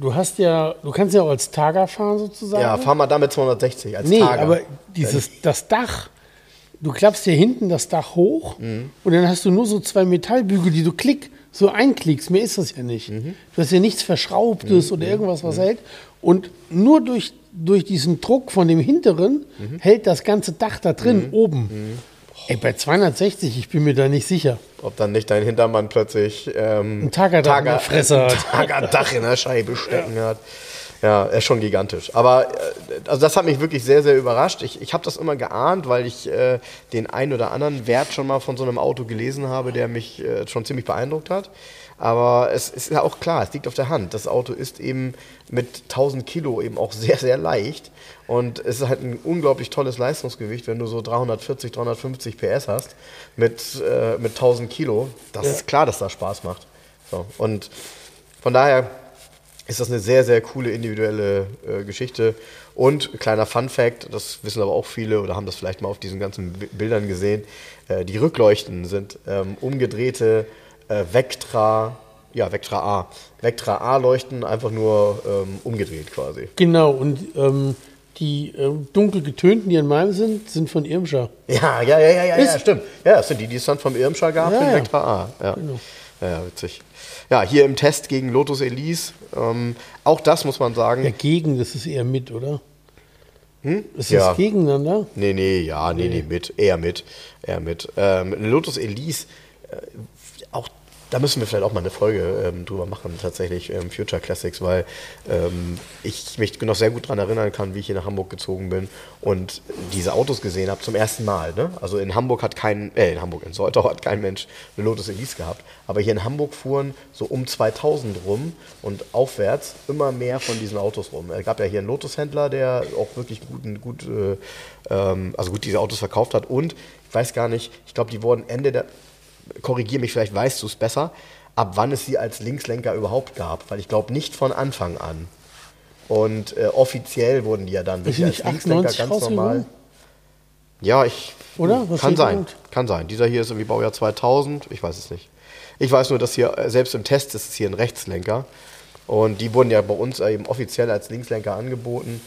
du hast ja, du kannst ja auch als Targa fahren sozusagen. Ja, fahr mal damit 260 als Nee, Targa. aber dieses, das Dach, du klappst hier hinten das Dach hoch und dann hast du nur so zwei Metallbügel, die du klick, so einklickst. Mehr ist das ja nicht. Du hast ja nichts Verschraubtes oder irgendwas, was hält. Und nur durch, durch diesen Druck von dem hinteren hält das ganze Dach da drin, oben. Ey, bei 260, ich bin mir da nicht sicher. Ob dann nicht dein Hintermann plötzlich ähm, Ein der Fresse hat. Targa-Dach in der Scheibe stecken hat. Ja, er ist schon gigantisch. Aber äh, also das hat mich wirklich sehr, sehr überrascht. Ich, ich habe das immer geahnt, weil ich äh, den ein oder anderen Wert schon mal von so einem Auto gelesen habe, der mich äh, schon ziemlich beeindruckt hat. Aber es ist ja auch klar, es liegt auf der Hand. Das Auto ist eben mit 1000 Kilo eben auch sehr, sehr leicht. Und es ist halt ein unglaublich tolles Leistungsgewicht, wenn du so 340, 350 PS hast mit, äh, mit 1000 Kilo. Das ist klar, dass das Spaß macht. So. Und von daher ist das eine sehr, sehr coole individuelle äh, Geschichte. Und kleiner Fun Fact, das wissen aber auch viele oder haben das vielleicht mal auf diesen ganzen Bi- Bildern gesehen, äh, die Rückleuchten sind ähm, umgedrehte äh, Vectra, ja, Vectra A. Vectra A-Leuchten einfach nur ähm, umgedreht quasi. Genau, und ähm, die ähm, dunkel getönten, die an meinem sind, sind von Irmscher. Ja, ja, ja, ja, ja, ja stimmt. Ja, das sind die, die es dann vom Irmscher gab, Ja, den ja. Vectra A. Ja. Ja, ja, witzig. Ja, hier im Test gegen Lotus Elise, ähm, auch das muss man sagen. Ja, gegen, das ist eher mit, oder? Ist das Ja. gegeneinander? Nee, nee, ja, nee, nee, mit, eher mit, eher mit. Ähm, Lotus Elise, äh, auch da müssen wir vielleicht auch mal eine Folge ähm, drüber machen, tatsächlich, ähm, Future Classics, weil ähm, ich mich noch sehr gut daran erinnern kann, wie ich hier nach Hamburg gezogen bin und diese Autos gesehen habe zum ersten Mal. Ne? Also in Hamburg hat kein, äh, in Hamburg, in Soltau hat kein Mensch eine Lotus Elise gehabt, aber hier in Hamburg fuhren so um 2000 rum und aufwärts immer mehr von diesen Autos rum. Es gab ja hier einen Lotus-Händler, der auch wirklich guten, gut, äh, ähm, also gut diese Autos verkauft hat und ich weiß gar nicht, ich glaube, die wurden Ende der, korrigiere mich, vielleicht weißt du es besser, ab wann es sie als Linkslenker überhaupt gab, weil ich glaube nicht von Anfang an. Und äh, offiziell wurden die ja dann wirklich als Linkslenker 98 ganz normal. Ja, ich. Oder? Was Kann sein. mit? Kann sein. Dieser hier ist irgendwie Baujahr 2000. Ich weiß es nicht. Ich weiß nur, dass hier, äh, selbst im Test ist es hier ein Rechtslenker. Und die wurden ja bei uns eben offiziell als Linkslenker angeboten.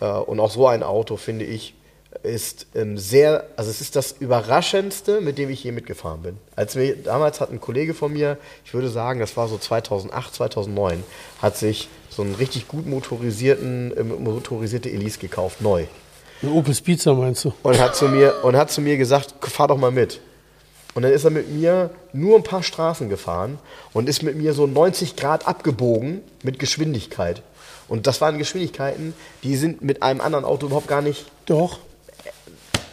Äh, Und auch so ein Auto, finde ich, ist ähm, sehr, also es ist das Überraschendste, mit dem ich je mitgefahren bin. Als wir, damals hat ein Kollege von mir, ich würde sagen, das war so 2008, 2009, hat sich so einen richtig gut motorisierten, äh, motorisierte Elise gekauft, neu Ein Opel Pizza meinst du? und hat zu mir und hat zu mir gesagt, fahr doch mal mit. Und dann ist er mit mir nur ein paar Straßen gefahren und ist mit mir so 90 Grad abgebogen mit Geschwindigkeit. Und das waren Geschwindigkeiten, die sind mit einem anderen Auto überhaupt gar nicht Doch.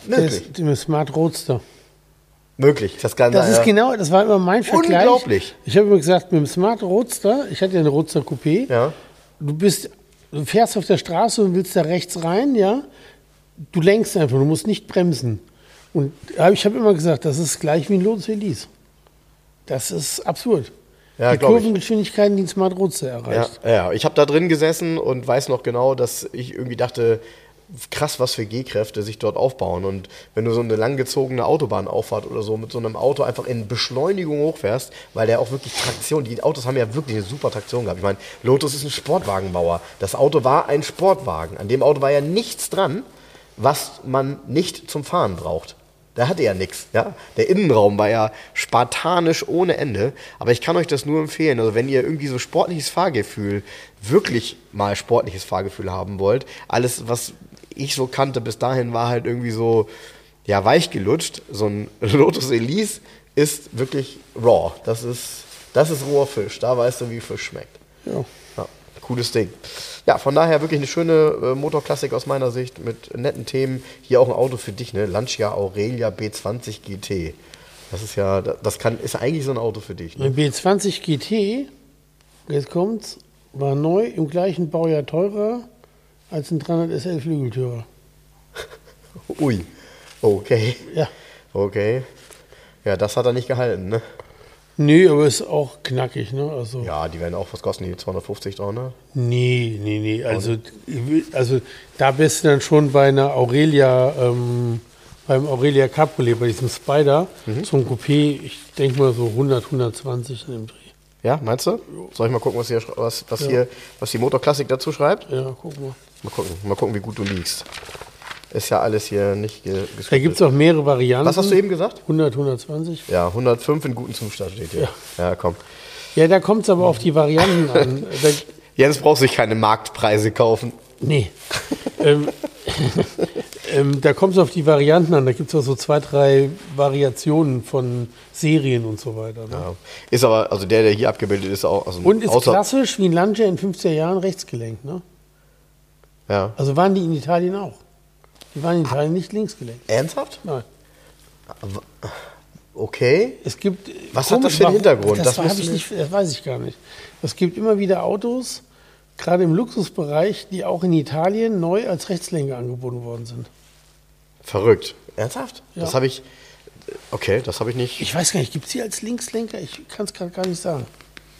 Möglich. ist der Smart Roadster. Möglich. Das kann Das ist ja. genau, das war immer mein Vergleich. Unglaublich. Ich habe immer gesagt, mit dem Smart Roadster, ich hatte ja eine Roadster Coupé, Ja. du bist, du fährst auf der Straße und willst da rechts rein, ja, du lenkst einfach, du musst nicht bremsen. Und ich habe immer gesagt, das ist gleich wie ein Lotus Elise. Das ist absurd. Ja, die. Kurvengeschwindigkeiten, die ein Smart Roadster Ja, erreicht. ja. ich habe da drin gesessen und weiß noch genau, dass ich irgendwie dachte, krass, was für G-Kräfte sich dort aufbauen. Und wenn du so eine langgezogene Autobahnauffahrt oder so mit so einem Auto einfach in Beschleunigung hochfährst, weil der auch wirklich Traktion, die Autos haben ja wirklich eine super Traktion gehabt. Ich meine, Lotus ist ein Sportwagenbauer. Das Auto war ein Sportwagen. An dem Auto war ja nichts dran, was man nicht zum Fahren braucht. Da hatte ja nichts. Ja? Der Innenraum war ja spartanisch ohne Ende. Aber ich kann euch das nur empfehlen. Also wenn ihr irgendwie so sportliches Fahrgefühl, wirklich mal sportliches Fahrgefühl haben wollt, alles, was ich so kannte bis dahin, war halt irgendwie so, ja, weich gelutscht. So ein Lotus Elise ist wirklich raw. Das ist, das ist roher Fisch. Da weißt du, wie Fisch schmeckt. Ja. Ja, cooles Ding. Ja, von daher wirklich eine schöne äh, Motorklassik aus meiner Sicht mit netten Themen. Hier auch ein Auto für dich, ne? Lancia Aurelia B20 GT. Das ist ja, das kann, ist eigentlich so ein Auto für dich. Ne? Ein B20 GT, jetzt kommt's, war neu im gleichen Baujahr teurer als ein 300 SL Flügeltürer. Ui. Okay. Ja. Okay. Ja, das hat er nicht gehalten, ne? Nee, aber ist auch knackig, ne? Also, Ja, die werden auch was kosten, die 250, 300. nee, nee, nee. Also, also da bist du dann schon bei einer Aurelia, ähm, beim Aurelia Cabriolet, bei diesem Spider, Mhm. ein Coupé, ich denke mal so 100, 120 in dem Dreh. Ja, meinst du? Soll ich mal gucken, was hier, was, was hier, was die Motorklassik dazu schreibt? Ja, guck mal. Mal gucken, mal gucken, wie gut du liegst. Ist ja alles hier nicht ge Da gibt es auch mehrere Varianten. Was hast du eben gesagt? 100, 120. Ja, 105 in gutem Zustand steht hier. Ja, komm. Ja, da kommt es aber auf die Varianten an. Jens braucht sich keine Marktpreise kaufen. nee. ähm, ähm, da kommt es auf die Varianten an. Da gibt es auch so zwei, drei Variationen von Serien und so weiter. Ne? Ja. Ist aber, also der, der hier abgebildet ist, auch. Also Und ist klassisch wie ein Lancia in 50er Jahren rechtsgelenkt. Ne? Ja. Also waren die in Italien auch. Die waren in Italien nicht linksgelenkt. Ernsthaft? Nein. Okay. Es gibt. Was hat das für einen Hintergrund? Das, Das ich nicht, das weiß ich gar nicht. Es gibt immer wieder Autos, gerade im Luxusbereich, die auch in Italien neu als Rechtslenker angeboten worden sind. Verrückt. Ernsthaft? Ja. Das habe ich. Okay, das habe ich nicht. Ich weiß gar nicht, gibt es die als Linkslenker? Ich kann es gerade gar nicht sagen.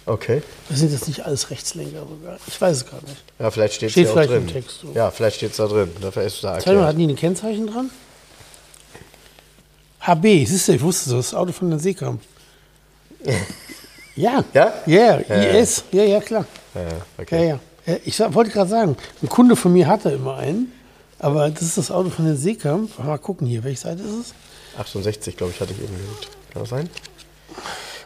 Okay. Das sind das nicht alles Rechtslenker sogar? Ich weiß es gerade nicht. Ja, vielleicht steht es ja vielleicht drin. im Text so. Ja, vielleicht steht es da drin. Dafür ist es da Zeig mal, erklärt. hatten die ein Kennzeichen dran? HB, siehst du, ich wusste das, das Auto von der Seekamp. ja. Ja? Ja, Ja, ja. IS. Ja, ja, klar. Ja, okay. ja. Ja, Ich wollte gerade sagen, ein Kunde von mir hatte immer einen, aber das ist das Auto von der Seekamp. Mal gucken hier, welche Seite ist es? 68, glaube ich, hatte ich eben gesagt. Kann das sein?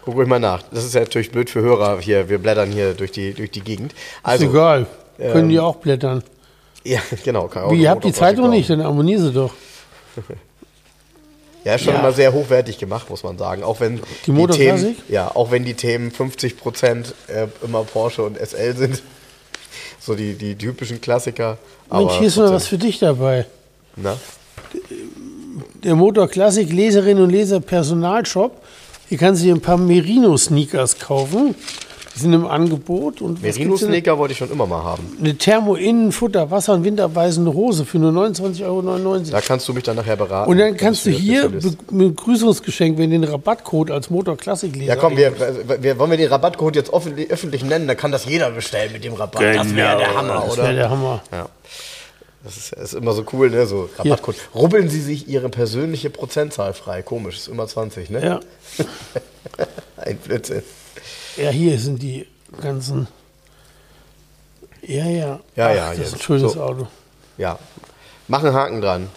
Guck ruhig mal nach. Das ist ja natürlich blöd für Hörer hier. Wir blättern hier durch die, durch die Gegend. Also, ist egal. Können ähm, die auch blättern. Ja, genau. Kann Wie, ihr habt die Zeitung nicht, dann abonnier sie doch. Ja, ist schon Ja. immer sehr hochwertig gemacht, muss man sagen. Auch wenn Die Motorklassik? Themen, ja, auch wenn die Themen 50 Prozent äh, immer Porsche und SL sind. So die, die typischen Klassiker. Mensch, hier ist mal trotzdem- was für dich dabei. Na? Der Motor Classic Leserinnen und Leser Personalshop. Hier kannst du dir ein paar Merino-Sneakers kaufen. Die sind im Angebot. Und? Merino-Sneaker wollte ich schon immer mal haben. Eine Thermo-Innen-Futter, Wasser- und winterweisende Hose für nur 29,99 Euro. Da kannst du mich dann nachher beraten. Und dann Da kannst du hier Begrüßungsgeschenk, wenn du den Rabattcode als Motor Classic Leser Ja, komm, wir, wir, wollen wir den Rabattcode jetzt öffentlich, öffentlich nennen, dann kann das jeder bestellen mit dem Rabatt. das wäre der Hammer, das oder? wäre der Hammer. Ja. Das ist, ist immer so cool, ne? So Rabattcode. Rubbeln Sie sich Ihre persönliche Prozentzahl frei. Komisch, ist immer 20, ne? Ja. Ein Blödsinn. ja, hier sind die ganzen. Ja, ja. Ja, ja, das ist ein jetzt. schönes So. Auto. Ja. Mach einen Haken dran.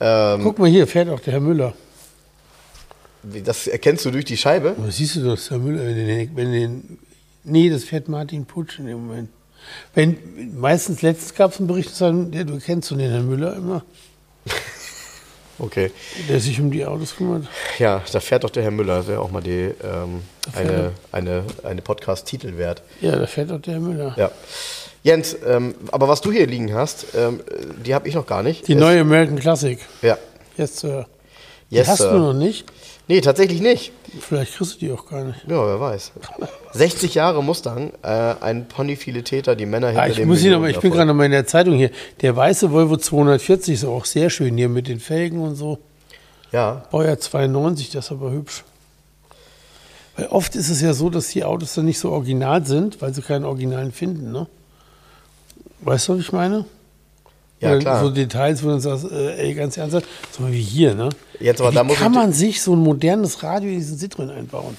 Ähm, Guck mal hier, fährt auch der Herr Müller. das erkennst du durch die Scheibe? Aber siehst du doch, Herr Müller, wenn den, wenn den. Nee, das fährt Martin Putsch in dem Moment. Wenn, meistens, letztens gab es einen Bericht, er- der, du kennst den Herrn Müller immer, Okay. der sich um die Autos kümmert. Ja, da fährt doch der Herr Müller. Das wäre auch mal die, ähm, eine, eine, eine Podcast-Titel wert. Ja, da fährt auch der Herr Müller. Ja. Jens, ähm, aber was du hier liegen hast, ähm, die habe ich noch gar nicht. Die Es- neue American Classic. Ja. Yes, Sir. Die Yes, hast Sir. du noch nicht. Nee, tatsächlich nicht. Vielleicht kriegst du die auch gar nicht. Ja, wer weiß. 60 Jahre Mustang, äh, ein Ponyfiletitäter, die Männer hinter Ah, ich dem muss aber, Millionen ich bin gerade noch mal in der Zeitung hier. Der weiße Volvo 240 ist auch sehr schön hier mit den Felgen und so. Ja, Baujahr 92, das ist aber hübsch. Weil oft ist es ja so, dass die Autos dann nicht so original sind, weil sie keinen Originalen finden, ne? Weißt du, was ich meine? Ja klar. So Details, wo du sagst, äh, ey, ganz ernsthaft, so wie hier, ne? Jetzt aber Ey, da wie muss kann man sich so ein modernes Radio in diesen Citroën einbauen?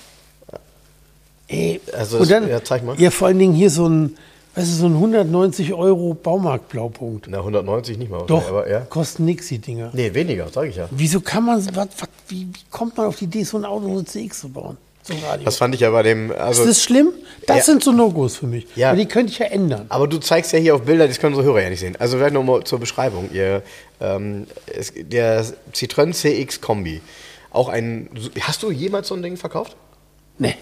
Ey, Also und dann, ja, zeig mal. Ja, vor allen Dingen hier so ein, weißt du, so ein 190 Euro Baumarktblaupunkt. Na, 190 nicht mal. Doch, Aber, ja. kosten nix, die Dinger. Nee, weniger, sage ich ja. Wieso kann man, was, was, wie, wie kommt man auf die Idee, so ein Auto, so ein CX zu bauen? Ein Radio. Das fand ich ja bei dem. Also, ist das schlimm? Das Ja. sind so No-Gos für mich. Ja. Aber die könnte ich ja ändern. aber du zeigst ja hier auf Bilder, das können unsere Hörer ja nicht sehen. Also vielleicht nochmal zur Beschreibung. Ihr, ähm, es, der Citroën CX Kombi. Auch ein. Hast du jemals so ein Ding verkauft? Nee.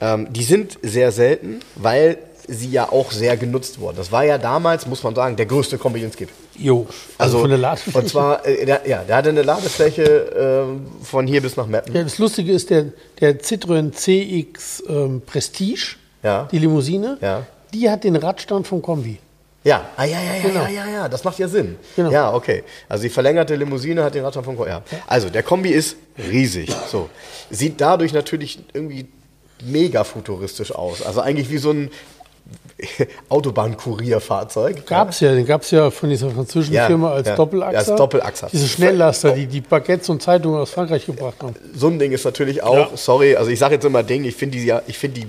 Ähm, die sind sehr selten, weil sie ja auch sehr genutzt wurden. Das war ja damals, muss man sagen, der größte Kombi, den es gibt. Jo. Also, von der Ladefläche. Und zwar, äh, der, ja, der hatte eine Ladefläche ähm, von hier bis nach Meppen. Ja, das Lustige ist, der, der Citroën CX ähm, Prestige, Ja. die Limousine, Ja. die hat den Radstand vom Kombi. Ja, ah, ja, ja, ja, Genau. ja, ja, ja, das macht ja Sinn. Genau. Ja, okay. Also die verlängerte Limousine hat den Radstand von ja. Also der Kombi ist riesig. So. Sieht dadurch natürlich irgendwie mega futuristisch aus. Also eigentlich wie so ein Autobahnkurierfahrzeug. Gab es ja, den gab es ja von dieser französischen Ja, Firma als ja. Doppelachser. Ja, als Doppelachser. Diese Schnelllaster, die die Baguettes und Zeitungen aus Frankreich gebracht haben. so ein Ding ist natürlich auch, Ja. sorry, also ich sage jetzt immer Ding, ich finde die, ich finde die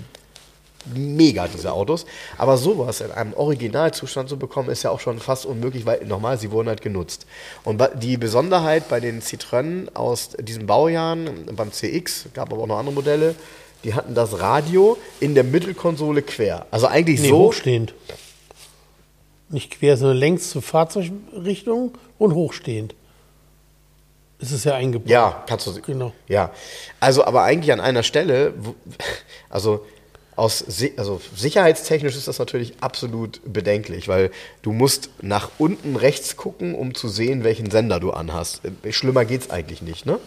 mega, diese Autos. Aber sowas in einem Originalzustand zu bekommen, ist ja auch schon fast unmöglich, weil nochmal, sie wurden halt genutzt. Und die Besonderheit bei den Citroën aus diesen Baujahren, beim CX, gab aber auch noch andere Modelle, die hatten das Radio in der Mittelkonsole quer. Also eigentlich Nee, so. hochstehend. Nicht quer, sondern längs zur Fahrzeugrichtung und hochstehend. Es ist ja eingebaut. Ja, kannst du. Genau. Ja, also aber eigentlich an einer Stelle, wo, also aus also sicherheitstechnisch ist das natürlich absolut bedenklich, weil du musst nach unten rechts gucken, um zu sehen, welchen Sender du anhast. Äh, Schlimmer geht's eigentlich nicht, ne?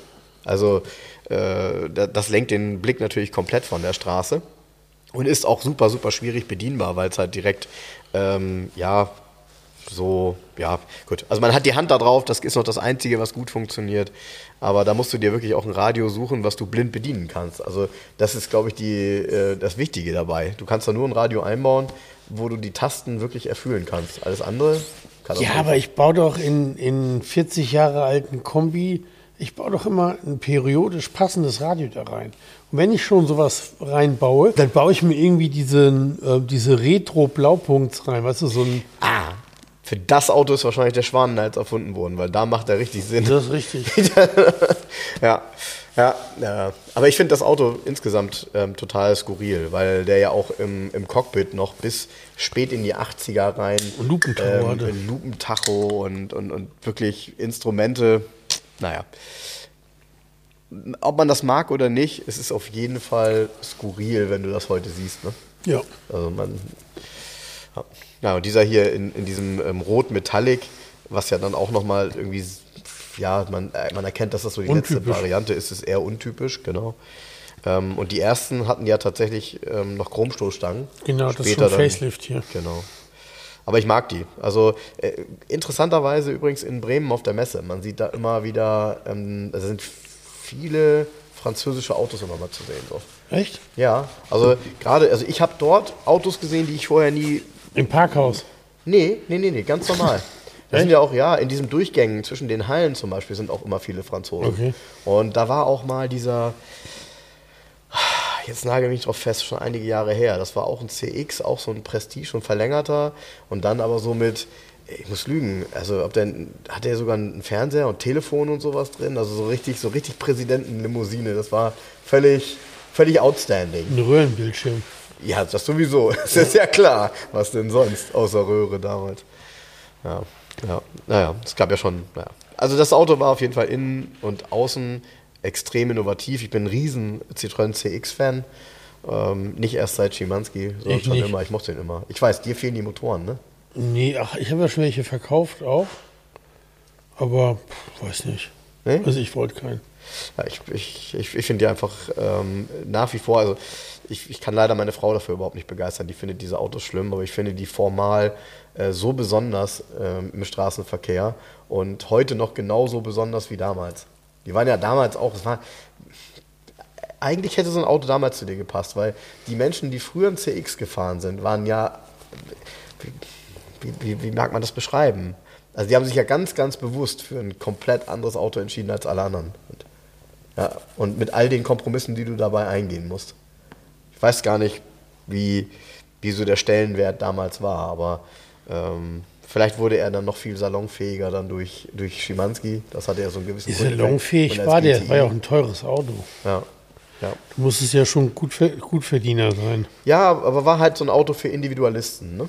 Also das lenkt den Blick natürlich komplett von der Straße und ist auch super, super schwierig bedienbar, weil es halt direkt, ähm, ja, so, ja, gut. Also man hat die Hand da drauf, das ist noch das Einzige, was gut funktioniert. Aber da musst du dir wirklich auch ein Radio suchen, was du blind bedienen kannst. Also das ist, glaube ich, die, äh, das Wichtige dabei. Du kannst da nur ein Radio einbauen, wo du die Tasten wirklich erfüllen kannst. Alles andere kann Ja, aber ich baue doch in, in 40 Jahre alten Kombi, ich baue doch immer ein periodisch passendes Radio da rein. Und wenn ich schon sowas reinbaue, dann baue ich mir irgendwie diesen, äh, diese Retro-Blaupunkts rein, weißt du, so ein, Ah, für das Auto ist wahrscheinlich der Schwanenhals erfunden worden, weil da macht er richtig Sinn. das ist richtig. ja, ja, ja. Aber ich finde das Auto insgesamt ähm, total skurril, weil der ja auch im, im Cockpit noch bis spät in die 80er rein Und Lupentacho hatte. ähm, Lupentacho und, und, und wirklich Instrumente. Naja. Ob man das mag oder nicht, es ist auf jeden Fall skurril, wenn du das heute siehst. Ne? Ja. Also man. Ja, und dieser hier in, in diesem ähm, Rot Metallic, was ja dann auch nochmal irgendwie, ja, man, äh, man erkennt, dass das so die letzte Untypisch. Variante ist, ist eher untypisch, genau. Ähm, und die ersten hatten ja tatsächlich ähm, noch Chromstoßstangen. Genau, das ist Später schon Facelift hier. Genau. Aber ich mag die. Also äh, interessanterweise übrigens in Bremen auf der Messe. Man sieht da immer wieder, ähm, also sind viele französische Autos immer mal zu sehen. So. Echt? Ja, also gerade, also ich habe dort Autos gesehen, die ich vorher nie. Im Parkhaus. Nee, nee, nee, nee, ganz normal. Da sind ja auch, ja, in diesen Durchgängen zwischen den Hallen zum Beispiel sind auch immer viele Franzosen. Okay. Und da war auch mal dieser, jetzt nagel mich drauf fest, schon einige Jahre her. Das war auch ein CX, auch so ein Prestige, schon verlängerter. Und dann aber so mit, ich muss lügen, also ob der, hat der sogar einen Fernseher und Telefon und sowas drin? Also so richtig, so richtig Präsidentenlimousine. Das war völlig, völlig outstanding. Ein Röhrenbildschirm. Ja, das sowieso. Das ist ja klar. Was denn sonst, außer Röhre damals. Ja, ja. Naja, es gab ja schon. Naja. Also das Auto war auf jeden Fall innen und außen extrem innovativ. Ich bin ein riesen Citroën CX-Fan. Ähm, nicht erst seit Schimanski, sondern Ich schon nicht. immer. Ich mochte den immer. Ich weiß, dir fehlen die Motoren, ne? Nee, ach, ich habe ja schon welche verkauft auch. Aber, pff, weiß nicht. Nee? Also ich wollte keinen. Ja, ich ich, ich, ich finde die einfach ähm, nach wie vor, also ich, ich kann leider meine Frau dafür überhaupt nicht begeistern. Die findet diese Autos schlimm, aber ich finde die formal äh, so besonders ähm, im Straßenverkehr und heute noch genauso besonders wie damals. Die waren ja damals auch, es war, eigentlich hätte so ein Auto damals zu dir gepasst, weil die Menschen, die früher ein CX gefahren sind, waren ja, wie, wie, wie mag man das beschreiben? Also die haben sich ja ganz, ganz bewusst für ein komplett anderes Auto entschieden als alle anderen. Und, ja, und mit all den Kompromissen, die du dabei eingehen musst. Ich weiß gar nicht, wie, wie so der Stellenwert damals war, aber ähm, vielleicht wurde er dann noch viel salonfähiger dann durch, durch Schimanski. Das hatte ja so einen gewissen Wie salonfähig war der? War ja auch ein teures Auto. Ja, ja. Du musstest ja schon gut, Ver- Gutverdiener sein. Ja, aber war halt so ein Auto für Individualisten. Ne?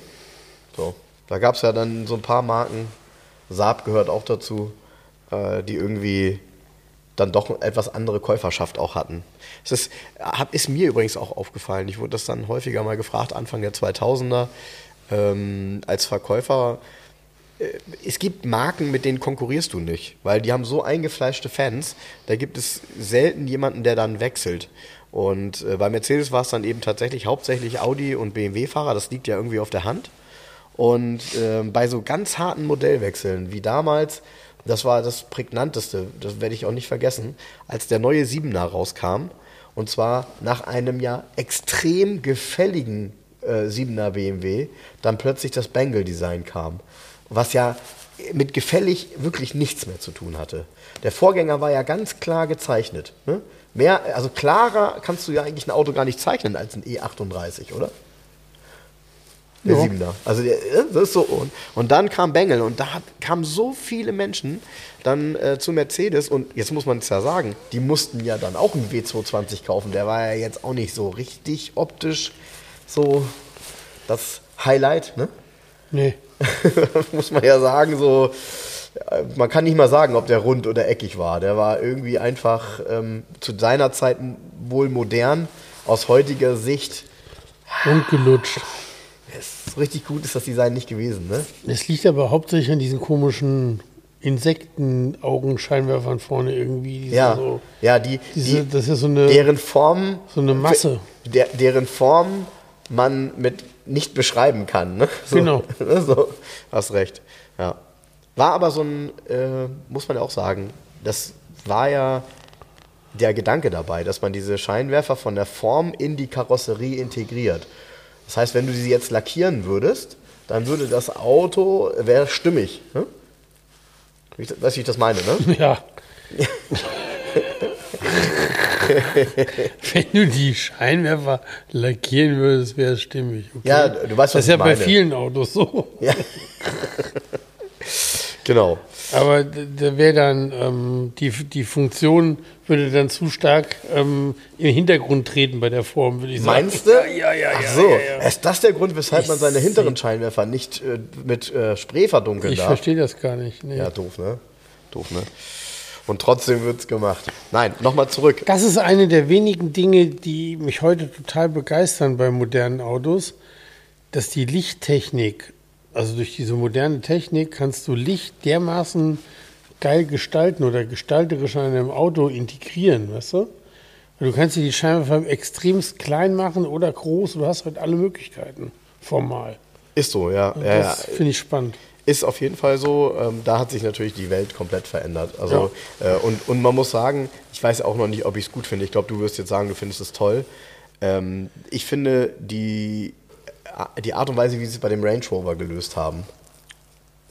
So. Da gab es ja dann so ein paar Marken, Saab gehört auch dazu, äh, die irgendwie dann doch etwas andere Käuferschaft auch hatten. Es ist, ist mir übrigens auch aufgefallen. Ich wurde das dann häufiger mal gefragt, Anfang der 2000er, ähm, als Verkäufer. Äh, Es gibt Marken, mit denen konkurrierst du nicht, weil die haben so eingefleischte Fans, da gibt es selten jemanden, der dann wechselt. Und äh, bei Mercedes war es dann eben tatsächlich hauptsächlich Audi und BMW-Fahrer, das liegt ja irgendwie auf der Hand. Und ähm, bei so ganz harten Modellwechseln, wie damals, das war das prägnanteste, das werde ich auch nicht vergessen, als der neue Siebener rauskam. Und zwar nach einem ja extrem gefälligen äh, 7er BMW, dann plötzlich das Bangle-Design kam. Was ja mit gefällig wirklich nichts mehr zu tun hatte. Der Vorgänger war ja ganz klar gezeichnet. Ne? Mehr, also klarer kannst du ja eigentlich ein Auto gar nicht zeichnen als ein E38, oder? Der Ja. Siebener. Also der, äh, das ist so. Und, und dann kam Bengel und da hat, kamen so viele Menschen dann äh, zu Mercedes und jetzt muss man es ja sagen, die mussten ja dann auch einen W220 kaufen. Der war ja jetzt auch nicht so richtig optisch so das Highlight, ne? Nee. muss man ja sagen, so, man kann nicht mal sagen, ob der rund oder eckig war. Der war irgendwie einfach ähm, zu seiner Zeit wohl modern, aus heutiger Sicht. Und gelutscht. Ist, richtig gut ist das Design nicht gewesen, ne? Es liegt aber hauptsächlich an diesen komischen Insektenaugenscheinwerfern vorne irgendwie. Ja, So, ja, die, diese, die das ist so eine, deren Form, so eine Masse. der, deren Form man mit nicht beschreiben kann. Ne? So, Genau. So, hast recht. Ja. War aber so ein, äh, muss man ja auch sagen, das war ja der Gedanke dabei, dass man diese Scheinwerfer von der Form in die Karosserie integriert. Das heißt, wenn du sie jetzt lackieren würdest, dann würde das Auto, wäre stimmig. Ne? Weißt du, wie ich das meine, ne? Ja. Wenn du die Scheinwerfer lackieren würdest, wäre es stimmig. Okay? Ja, du weißt, was Das ist ich ja bei meine. vielen Autos so. Ja. genau. Aber da wäre dann ähm, die, die Funktion würde dann zu stark ähm, im Hintergrund treten bei der Form, würde ich sagen. Meinst du? Ja, ja, ja. Ach so, ja, ja. ist das der Grund, weshalb man Ich seine seh- hinteren Scheinwerfer nicht äh, mit äh, Spray verdunkeln Ich darf? verstehe das gar nicht. Nee. Ja, doof, ne? Doof, ne? Und trotzdem wird's gemacht. Nein, nochmal zurück. Das ist eine der wenigen Dinge, die mich heute total begeistern bei modernen Autos, dass die Lichttechnik, also durch diese moderne Technik kannst du Licht dermaßen geil gestalten oder gestalterisch an einem Auto integrieren, weißt du? Du kannst dir die Scheinwerfer extremst klein machen oder groß, du hast halt alle Möglichkeiten, formal. Ist so, ja. ja, ja. Das finde ich spannend. Ist auf jeden Fall so. Ähm, da hat sich natürlich die Welt komplett verändert. Also, äh, und, und man muss sagen, ich weiß auch noch nicht, ob ich es gut finde. Ich glaube, du wirst jetzt sagen, du findest es toll. Ähm, ich finde die, die Art und Weise, wie sie es bei dem Range Rover gelöst haben,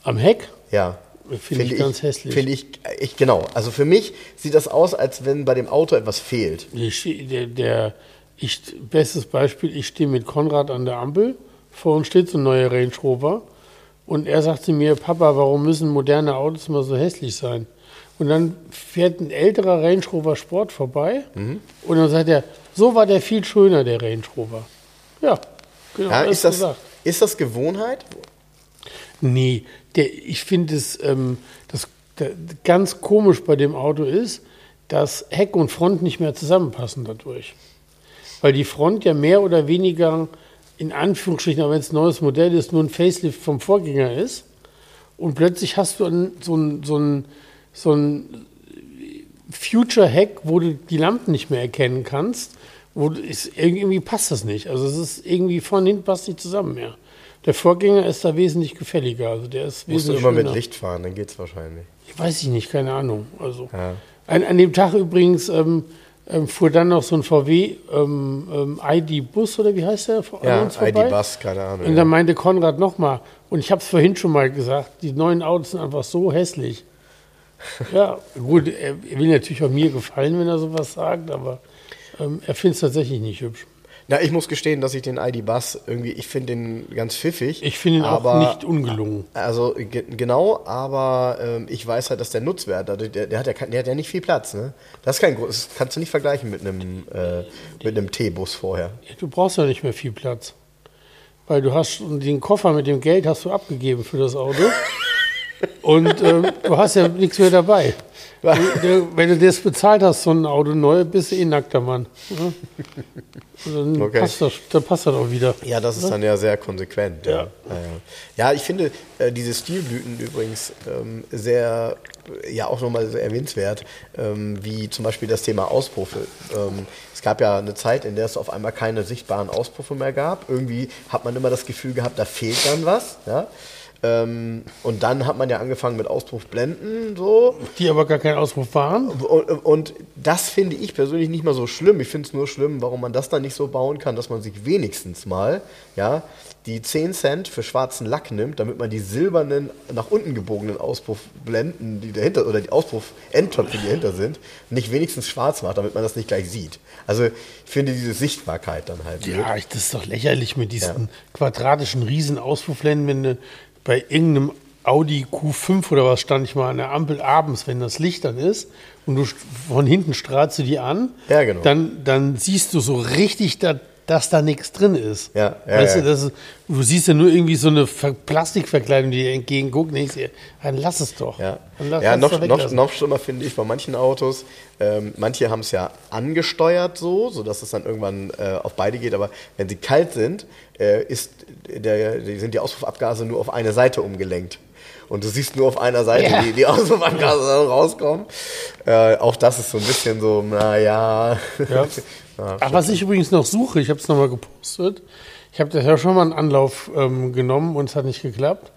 Am Heck ja. finde ich ganz hässlich. Finde ich, ich, genau. Also für mich sieht das aus, als wenn bei dem Auto etwas fehlt. Ich Der, der, ich, bestes Beispiel, ich stehe mit Konrad an der Ampel, vor uns steht so ein neuer Range Rover und er sagte mir, Papa, warum müssen moderne Autos immer so hässlich sein? Und dann fährt ein älterer Range Rover Sport vorbei Mhm. und dann sagt er, so war der viel schöner, der Range Rover. Ja, genau, Ja, ist, das, gesagt. ist das Gewohnheit? Nee, der, ich finde es ähm, das, der, ganz komisch bei dem Auto ist, dass Heck und Front nicht mehr zusammenpassen dadurch. Weil die Front ja mehr oder weniger in Anführungsstrichen, aber wenn es ein neues Modell ist, nur ein Facelift vom Vorgänger ist. Und plötzlich hast du ein, so ein, so ein, so ein Future-Hack, wo du die Lampen nicht mehr erkennen kannst. Wo ist, irgendwie passt das nicht. Also es ist irgendwie von hinten passt nicht zusammen mehr. Der Vorgänger ist da wesentlich gefälliger. Also der ist Musst du immer mit schöner. Licht fahren, dann geht's wahrscheinlich. Weiß ich nicht, keine Ahnung. Also Ja. an, an dem Tag übrigens ähm, ähm, fuhr dann noch so ein VW ähm, ähm, ID-Bus oder wie heißt der? Ja. ID-Bus, keine Ahnung. Und dann meinte Konrad nochmal, und ich habe es vorhin schon mal gesagt, die neuen Autos sind einfach so hässlich. Ja, gut, er er will natürlich auch mir gefallen, wenn er sowas sagt, aber ähm, er findet es tatsächlich nicht hübsch. Na, ich muss gestehen, dass ich den ID-Bus irgendwie, ich finde den ganz pfiffig. Ich finde ihn aber, auch nicht ungelungen. Also ge genau, aber ähm, ich weiß halt, dass der Nutzwert, also der, der, hat ja, der hat ja nicht viel Platz. Ne? Das ist kein groß, das kannst du nicht vergleichen mit einem äh, mit einem T-Bus vorher. Du brauchst ja nicht mehr viel Platz. Weil du hast den Koffer mit dem Geld hast du abgegeben für das Auto. Und ähm, du hast ja nichts mehr dabei. Wenn du das bezahlt hast, so ein Auto neu, bist du eh nackter Mann. Ja? Dann, Okay. passt das, dann passt das auch wieder. Ja, das ist dann ja sehr konsequent. Ja, Ja. ja, ich finde äh, diese Stilblüten übrigens ähm, sehr, äh, ja auch nochmal sehr erwähnenswert, ähm, wie zum Beispiel das Thema Auspuffe. Ähm, es gab ja eine Zeit, in der es auf einmal keine sichtbaren Auspuffe mehr gab. Irgendwie hat man immer das Gefühl gehabt, da fehlt dann was. Ja? Ähm, und dann hat man ja angefangen mit Auspuffblenden, so. Die aber gar kein Ausruf waren. Und, und das finde ich persönlich nicht mal so schlimm. Ich finde es nur schlimm, warum man das dann nicht so bauen kann, dass man sich wenigstens mal ja, die 10 Cent für schwarzen Lack nimmt, damit man die silbernen, nach unten gebogenen Auspuffblenden, die dahinter, oder die Auspuff-Endtöpfe, die dahinter sind, nicht wenigstens schwarz macht, damit man das nicht gleich sieht. Also ich finde diese Sichtbarkeit dann halt. Ja, ich- das ist doch lächerlich mit diesen Ja. quadratischen Riesenauspuffländen, wenn du bei irgendeinem Audi Q5 oder was stand ich mal an der Ampel abends, wenn das Licht dann ist und du von hinten strahlst du die an, Ja, genau. dann, dann siehst du so richtig, da, dass da nichts drin ist. Ja, ja, weißt ja. Du, ist, du siehst ja nur irgendwie so eine Ver- Plastikverkleidung, die dir entgegenguckt. Dir, dann lass es doch. Ja, lass- ja noch, noch, noch schlimmer finde ich bei manchen Autos, ähm, manche haben es ja angesteuert so, sodass es dann irgendwann äh, auf beide geht, aber wenn sie kalt sind, äh, ist der, sind die Auspuffabgase nur auf eine Seite umgelenkt. Und du siehst nur auf einer Seite Ja. die, die Auspuffabgase dann rauskommen. Äh, auch das ist so ein bisschen so, naja. Ja. Ach, was ich übrigens noch suche, ich habe es nochmal gepostet. Ich habe das ja schon mal einen Anlauf ähm, genommen und es hat nicht geklappt.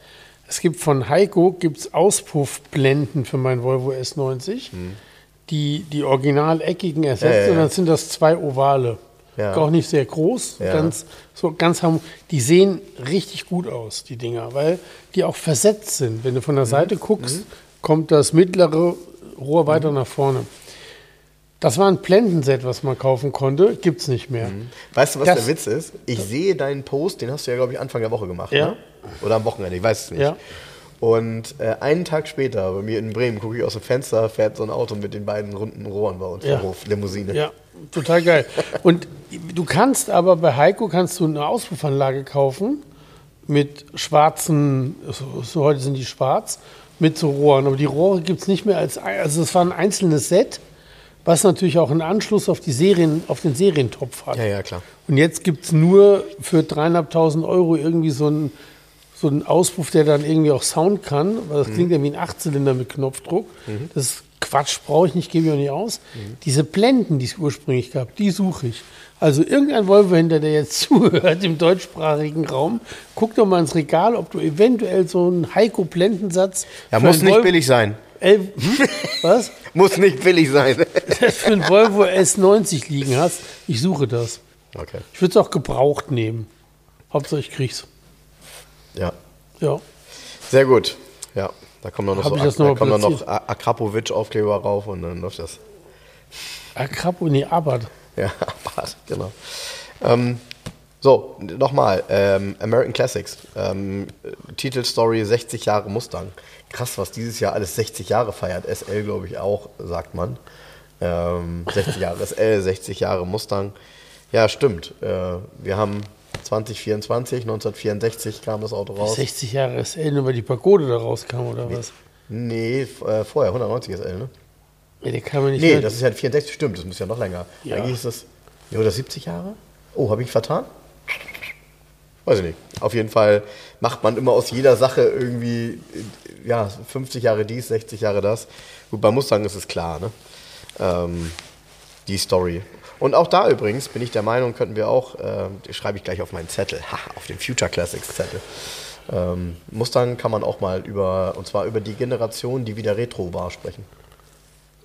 Es gibt von Heiko gibt's Auspuffblenden für mein Volvo S90, die die original eckigen ersetzt Hm. Ja, ja, und dann sind das zwei ovale. Auch nicht sehr groß, ganz so ganz harm- Die sehen richtig gut aus, die Dinger, weil die auch versetzt sind. Wenn du von der Mhm. Seite guckst, kommt das mittlere Rohr weiter nach vorne. Das war ein Blendenset, was man kaufen konnte, gibt's nicht mehr. Weißt du, was Das- der Witz ist? Ich sehe deinen Post, den hast du ja, glaube ich, Anfang der Woche gemacht. Ja. Ne? Oder am Wochenende, ich weiß es nicht. Ja. Und äh, einen Tag später, bei mir in Bremen, gucke ich aus dem Fenster, fährt so ein Auto mit den beiden runden Rohren bei uns Ja. Hof, Limousine. Ja, total geil. Und du kannst aber bei Heiko kannst du eine Auspuffanlage kaufen mit schwarzen, so, so heute sind die schwarz, mit so Rohren. Aber die Rohre gibt es nicht mehr als, also es war ein einzelnes Set, was natürlich auch einen Anschluss auf, die Serien, auf den Serientopf hat. Ja, ja, klar. Und jetzt gibt es nur für dreieinhalbtausend Euro irgendwie so einen, so einen Auspuff, der dann irgendwie auch Sound kann. Weil das klingt ja wie ein Achtzylinder mit Knopfdruck. Das ist Quatsch, brauche ich nicht, gebe ich auch nicht aus. Diese Blenden, die es ursprünglich gab, die suche ich. Also irgendein Volvo-Händler, der jetzt zuhört im deutschsprachigen Raum, guck doch mal ins Regal, ob du eventuell so einen Heiko-Blendensatz Ja, muss nicht billig sein. Elf, hm? Was? Muss nicht billig sein. für ein Volvo S90 liegen hast. Ich suche das. okay. Ich würde es auch gebraucht nehmen. Hauptsache ich krieg's. Ja. Ja. Sehr gut. Ja. Da kommen dann noch Hab so das da noch Akrapovic-Aufkleber rauf und dann läuft das. Akrapo, nee, Abad. Ja, passt, genau. Ähm, so, nochmal, ähm, American Classics. Ähm, äh, Titelstory 60 Jahre Mustang. Krass, was dieses Jahr alles 60 Jahre feiert. SL, glaube ich, auch, sagt man. Ähm, 60 Jahre SL, 60 Jahre Mustang. Ja, stimmt. Äh, wir haben 2024, 1964 kam das Auto raus. 60 Jahre SL, nur weil die Pagode da rauskam oder was? Nee, äh, vorher, 190 SL, ne? Ja, der kann man nicht Nee, mehr- das ist ja 64, stimmt, das muss ja noch länger. Ja. Eigentlich ist das, ja, oder 70 Jahre? Oh, habe ich vertan? Weiß ich nicht. Auf jeden Fall macht man immer aus jeder Sache irgendwie, ja, 50 Jahre dies, 60 Jahre das. Gut, bei Mustang ist es klar, ne? Ähm, die Story. Und auch da übrigens bin ich der Meinung, könnten wir auch, äh, schreibe ich gleich auf meinen Zettel, haha, auf den Future Classics Zettel. Ähm, Mustang kann man auch mal über, und zwar über die Generation, die wieder Retro war, sprechen.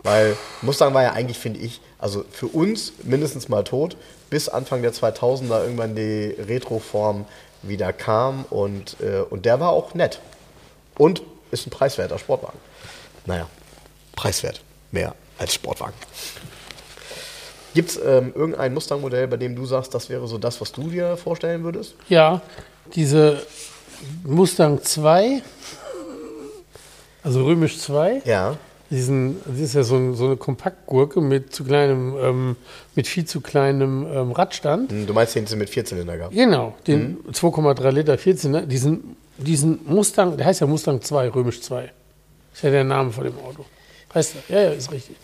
Weil Mustang war ja eigentlich, finde ich, also für uns mindestens mal tot, bis Anfang der 2000er irgendwann die Retro-Form wieder kam und, äh, und der war auch nett. Und ist ein preiswerter Sportwagen. Naja, preiswert. Mehr als Sportwagen. Gibt es ähm, irgendein Mustang-Modell, bei dem du sagst, das wäre so das, was du dir vorstellen würdest? Ja, diese Mustang 2, also römisch 2, Ja. Diesen, das ist ja so, ein, so eine Kompaktgurke mit zu kleinem, ähm, mit viel zu kleinem ähm, Radstand. Hm, Du meinst den mit Vierzylinder gehabt? Genau, den 2,3 Liter 14, diesen diesen Mustang, der heißt ja Mustang 2, römisch 2. Ist ja der Name von dem Auto. Heißt er? Ja, ja, ist richtig.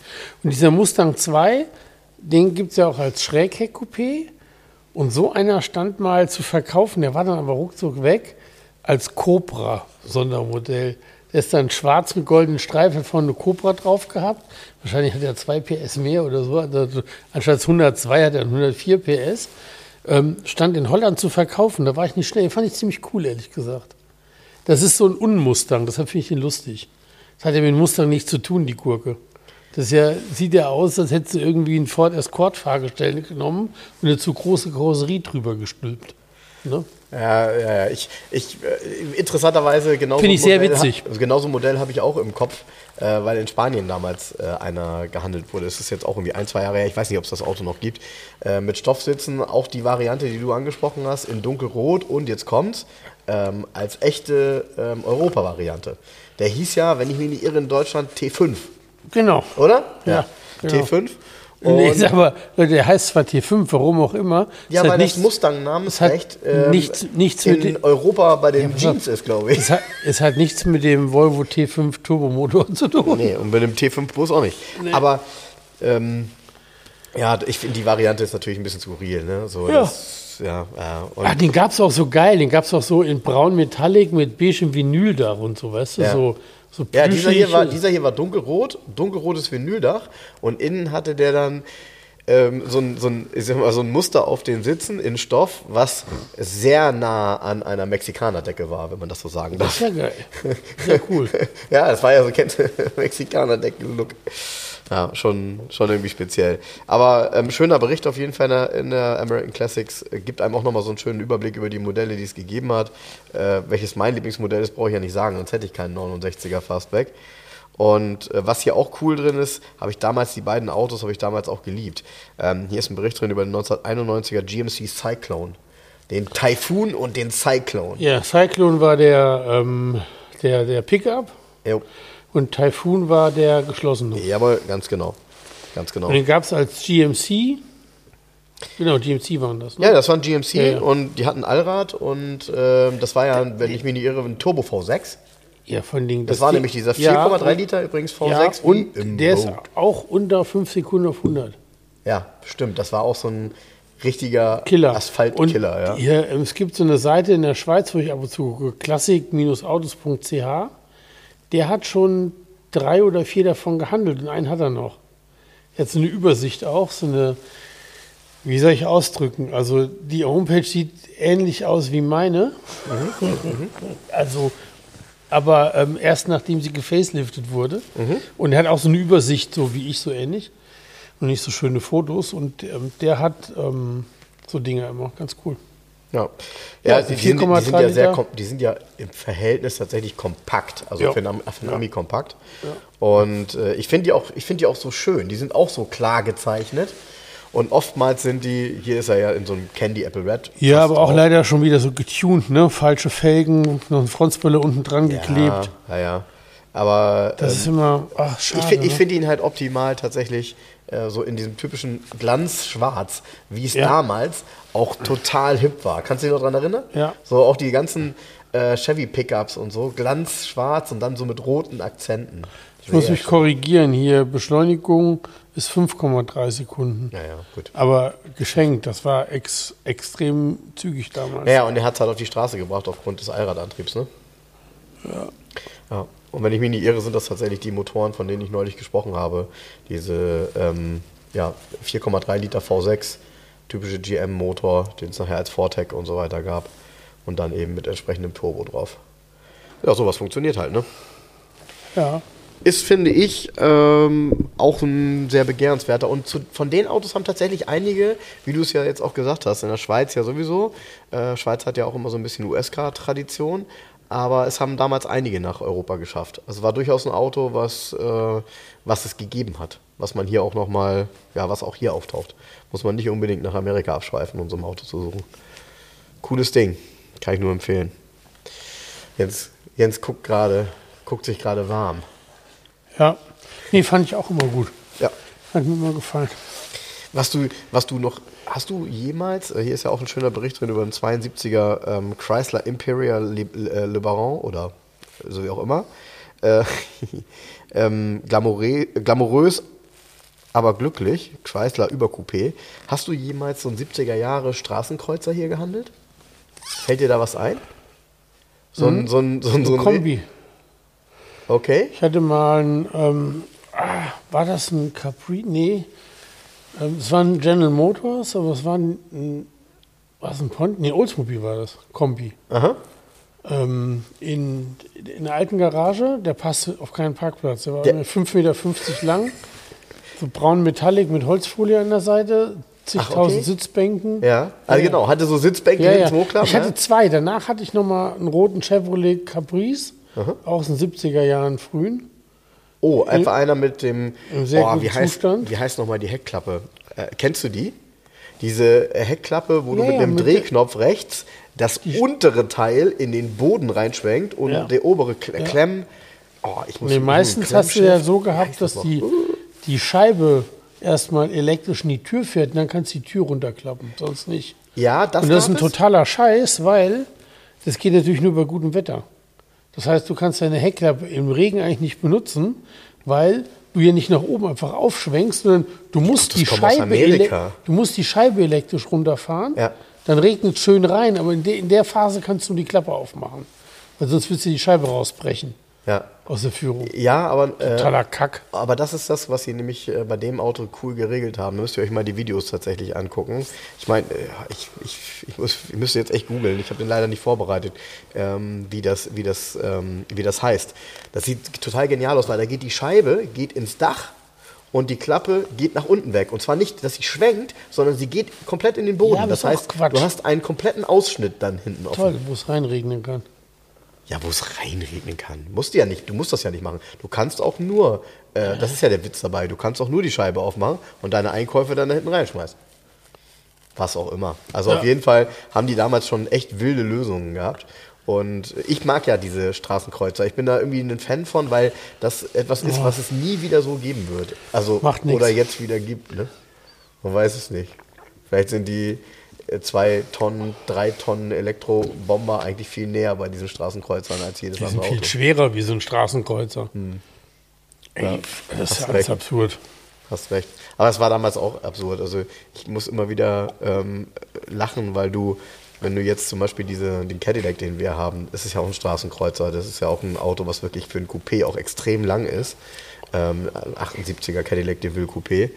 Und dieser Mustang 2, den gibt es ja auch als Schrägheck-Coupé. Und so einer stand mal zu verkaufen, der war dann aber ruckzuck weg, als Cobra-Sondermodell. Der ist dann schwarz mit goldenen Streifen von eine Cobra drauf gehabt. Wahrscheinlich hat er 2 PS mehr oder so. Also anstatt 102 hat er 104 PS. Ähm, stand in Holland zu verkaufen. Da war ich nicht schnell. Den fand ich ziemlich cool, ehrlich gesagt. Das ist so ein Unmustang, deshalb finde ich ihn lustig. Das hat ja mit Mustang nichts zu tun, die Gurke. Das ja, sieht ja aus, als hättest du irgendwie einen Ford Escort-Fahrgestell genommen und eine zu große Karosserie drüber gestülpt. Ne? Ja, ja, ja. Ich, ich, äh, interessanterweise genauso Finde ich sehr witzig. Also genauso ein Modell habe ich auch im Kopf, äh, weil in Spanien damals äh, einer gehandelt wurde. Es ist jetzt auch irgendwie ein, zwei Jahre her. Ich weiß nicht, ob es das Auto noch gibt. Äh, mit Stoffsitzen, auch die Variante, die du angesprochen hast, in dunkelrot und jetzt kommt's, ähm, als echte ähm, Europa-Variante. Der hieß ja, wenn ich mich nicht irre, in Deutschland T5. Genau. Oder? Ja, genau. T5. Nee, Und- ist aber, der heißt zwar T5, warum auch immer. ja, Ist weil halt das nichts- Mustang-Namensrecht es hat nichts- nichts mit in den- Europa bei den auf. Jeans ist, glaube ich. Es hat, es hat nichts mit dem Volvo T5 Turbomotor zu tun. Nee, und mit dem T5 Bus auch nicht. Aber ähm, ja, ich finde die Variante ist natürlich ein bisschen skurril, ne? So, Ja. Das, ja, ja. Ach, den gab es auch so geil. Den gab es auch so in braun Metallic mit beigem Vinyldach und so, weißt du? Ja. So, so ja, dieser hier, war, dieser hier war dunkelrot, dunkelrotes Vinyldach und innen hatte der dann ähm, so, ein, so, ein, ich sag mal, so ein Muster auf den Sitzen in Stoff, was sehr nah an einer Mexikanerdecke war, wenn man das so sagen darf. Ja, geil. Sehr cool. ja, das war ja so, kennt Mexikaner-Decken-Look. Ja, schon, schon irgendwie speziell. Aber ähm, schöner Bericht auf jeden Fall in der, in der American Classics. Äh, Gibt einem auch nochmal so einen schönen Überblick über die Modelle, die es gegeben hat. Äh, welches mein Lieblingsmodell ist, brauche ich ja nicht sagen, sonst hätte ich keinen 69er Fastback. Und äh, was hier auch cool drin ist, habe ich damals, die beiden Autos habe ich damals auch geliebt. Ähm, hier ist ein Bericht drin über den 1991er GMC Cyclone. Den Typhoon und den Cyclone. Ja, Cyclone war der, ähm, der, der Pickup Jo. Und Typhoon war der geschlossene. Jawohl, ganz genau. Ganz genau. Und den gab es als GMC. Genau, GMC waren das. Ne? Ja, das war ein GMC Ja, ja. und die hatten Allrad und ähm, das war ja, wenn ich mich nicht irre, ein Turbo V6. Ja, von den, Das, war nämlich dieser 4,3 Liter übrigens V6. Ja, wie und der ist Vogue. auch unter 5 Sekunden auf 100. Ja, stimmt. Das war auch so ein richtiger Killer. Asphaltkiller. Ja. Hier, ähm, es gibt so eine Seite in der Schweiz, wo ich ab und zu gucke, klassik-autos.ch. Der hat schon drei oder vier davon gehandelt und einen hat er noch. So eine Übersicht auch, so eine, wie soll ich ausdrücken? Also die Homepage sieht ähnlich aus wie meine. also, aber ähm, erst nachdem sie gefaceliftet wurde. Und er hat auch so eine Übersicht, so wie ich, so ähnlich. Und nicht so schöne Fotos. Und ähm, der hat ähm, so Dinge immer. Ganz cool. Ja, Ja, ja die, sind, die, 4,3 sind ja sehr, die sind ja im Verhältnis tatsächlich kompakt, also Ja. für einen, Ami kompakt. Und äh, ich finde die, auch- ich find die auch so schön, die sind auch so klar gezeichnet. Und oftmals sind die, hier ist er ja in so einem Candy Apple Red. Ja, aber auch drauf. leider schon wieder so getuned, ne? Falsche Felgen, noch eine Frontspille unten dran geklebt. Ja, ja, ja. Aber Das ähm, ist immer, ach, schade. ich finde ne? find ihn halt optimal tatsächlich äh, so in diesem typischen Glanzschwarz, wie es Ja. damals auch total hip war. Kannst du dich noch daran erinnern? Ja. So auch die ganzen äh, Chevy-Pickups und so, Glanzschwarz und dann so mit roten Akzenten. ich muss mich korrigieren hier. Beschleunigung ist 5,3 Sekunden. Ja, ja, gut. Aber geschenkt, das war ex, extrem zügig damals. Ja, und er hat es halt auf die Straße gebracht aufgrund des Allradantriebs, ne? Ja. Ja. Und wenn ich mich nicht irre, sind das tatsächlich die Motoren, von denen ich neulich gesprochen habe. Diese ähm, ja, 4,3 Liter V6, typische GM-Motor, den es nachher als Vortec und so weiter gab. Und dann eben mit entsprechendem Turbo drauf. Ja, sowas funktioniert halt, ne? ja. Ist, finde ich, ähm, auch ein sehr begehrenswerter. Und zu, von den Autos haben tatsächlich einige, wie du es ja jetzt auch gesagt hast, in der Schweiz ja sowieso. Äh, Schweiz hat ja auch immer so ein bisschen USK-Tradition. Aber es haben damals einige nach Europa geschafft. Also war durchaus ein Auto, was, äh, was es gegeben hat. Was man hier auch nochmal, ja, was auch hier auftaucht. Muss man nicht unbedingt nach Amerika abschweifen, um so ein Auto zu suchen. Cooles Ding. Kann ich nur empfehlen. Jens, Jens guckt gerade, guckt sich gerade warm. Ja. Nee, fand ich auch immer gut. Ja. Hat mir immer gefallen. Was du, was du noch, hast du jemals, äh, hier ist ja auch ein schöner Bericht drin über einen 72er ähm, Chrysler Imperial Le, äh, Le Baron oder so wie auch immer. Äh, ähm, glamourö glamourös, aber glücklich, Chrysler Übercoupé. Hast du jemals so einen 70er Jahre Straßenkreuzer hier gehandelt? Fällt dir da was ein? So ein, so ein, so ein, so ein Kombi. Okay. Ich hatte mal ein, ähm, ah, war das ein Capri? Nee. Ähm, es war ein General Motors, aber es war ein, was ein Pont? Nee, Oldsmobile war das. Kombi. Aha. Ähm, in, in der alten Garage, der passte auf keinen Parkplatz. Der war Der- 5,50 Meter lang, so braun Metallic mit Holzfolie an der Seite, zigtausend okay. Sitzbänken. Ja. Also genau, hatte so Sitzbänke Ja, hinten ja. Hochklappen. Ich hatte ja? zwei. Danach hatte ich noch mal einen roten Chevrolet Caprice aus den 70er Jahren frühen. Oh, etwa einer mit dem. Sehr oh, wie heißt, Zustand. Wie heißt nochmal die Heckklappe? Äh, kennst du die? Diese äh, Heckklappe, wo du Ja, mit ja, einem mit Drehknopf rechts das untere Teil in den Boden reinschwenkt und Ja. der obere Kle Klemm. Oh, ich muss Nee, meistens hast du ja so gehabt, das dass noch? die, die Scheibe erstmal elektrisch in die Tür fährt und dann kannst du die Tür runterklappen, sonst nicht. Ja, das, Und das ist ein totaler Scheiß, weil das geht natürlich nur bei gutem Wetter. Das heißt, du kannst deine Heckklappe im Regen eigentlich nicht benutzen, weil du ja nicht nach oben einfach aufschwenkst, sondern du musst, die, Scheibe du musst die Scheibe elektrisch runterfahren. Ja. Dann regnet es schön rein, aber in, de in der Phase kannst du die Klappe aufmachen. Weil sonst willst du die Scheibe rausbrechen Ja. aus der Führung. ja, aber. Äh, Totaler Kack. Aber das ist das, was sie nämlich äh, bei dem Auto cool geregelt haben. Da müsst ihr euch mal die Videos tatsächlich angucken. Ich meine, äh, ich, ich, ich, muss, ich müsste jetzt echt googeln. Ich habe den leider nicht vorbereitet, ähm, wie, das, wie, das, ähm, wie das heißt. Das sieht total genial aus, weil da geht die Scheibe geht ins Dach und die Klappe geht nach unten weg. Und zwar nicht, dass sie schwenkt, sondern sie geht komplett in den Boden. Ja, das heißt, du hast einen kompletten Ausschnitt dann hinten auf Toll, wo es reinregnen kann. Ja, wo es reinregnen kann. Musst du ja nicht, du musst das ja nicht machen. Du kannst auch nur, äh, das ist ja der Witz dabei, du kannst auch nur die Scheibe aufmachen und deine Einkäufe dann da hinten reinschmeißen. Was auch immer. Also auf Ja. jeden Fall haben die damals schon echt wilde Lösungen gehabt. Und ich mag ja diese Straßenkreuzer. Ich bin da irgendwie ein Fan von, weil das etwas ist, was es nie wieder so geben wird. Also Macht nix. oder jetzt wieder gibt. Ne? Man weiß es nicht. Vielleicht sind die zwei Tonnen, drei Tonnen Elektrobomber eigentlich viel näher bei diesen Straßenkreuzern als jedes Die sind andere viel Auto. schwerer wie so ein Straßenkreuzer. Ey, Ja, das ist ja alles absurd. Hast recht. Aber es war damals auch absurd. Also ich muss immer wieder ähm, lachen, weil du, wenn du jetzt zum Beispiel diese, den Cadillac, den wir haben, das ist ja auch ein Straßenkreuzer, das ist ja auch ein Auto, was wirklich für ein Coupé auch extrem lang ist. Ähm, ein 78er Cadillac DeVille Coupé.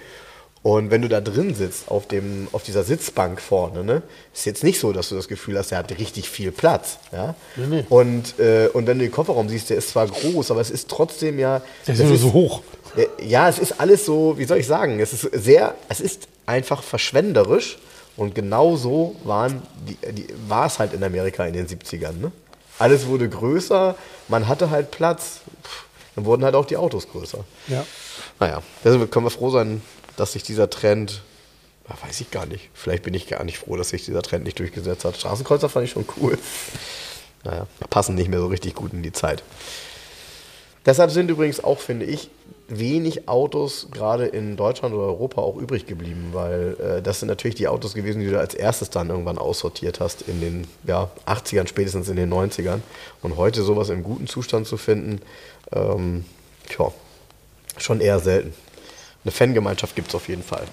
Und wenn du da drin sitzt, auf, dem, auf dieser Sitzbank vorne, ne, ist jetzt nicht so, dass du das Gefühl hast, der hat richtig viel Platz. Ja? Nee, nee. Und, äh, und wenn du den Kofferraum siehst, der ist zwar groß, aber es ist trotzdem ja. Der ist nur so hoch. äh, Ja, es ist alles so, wie soll ich sagen, es ist sehr, es ist einfach verschwenderisch und genau so waren die, die, war es halt in Amerika in den 70ern. Ne? Alles wurde größer, man hatte halt Platz, Pff, dann wurden halt auch die Autos größer. Ja. Naja, deswegen können wir froh sein, dass sich dieser Trend, ja, weiß ich gar nicht, vielleicht bin ich gar nicht froh, dass sich dieser Trend nicht durchgesetzt hat. Straßenkreuzer fand ich schon cool. Naja, passen nicht mehr so richtig gut in die Zeit. Deshalb sind übrigens auch, finde ich, wenig Autos gerade in Deutschland oder Europa auch übrig geblieben, weil äh, das sind natürlich die Autos gewesen, die du als erstes dann irgendwann aussortiert hast in den ja, 80ern, spätestens in den 90ern. Und heute sowas im guten Zustand zu finden, ähm, tja, schon eher selten. Eine Fangemeinschaft gibt es auf jeden Fall.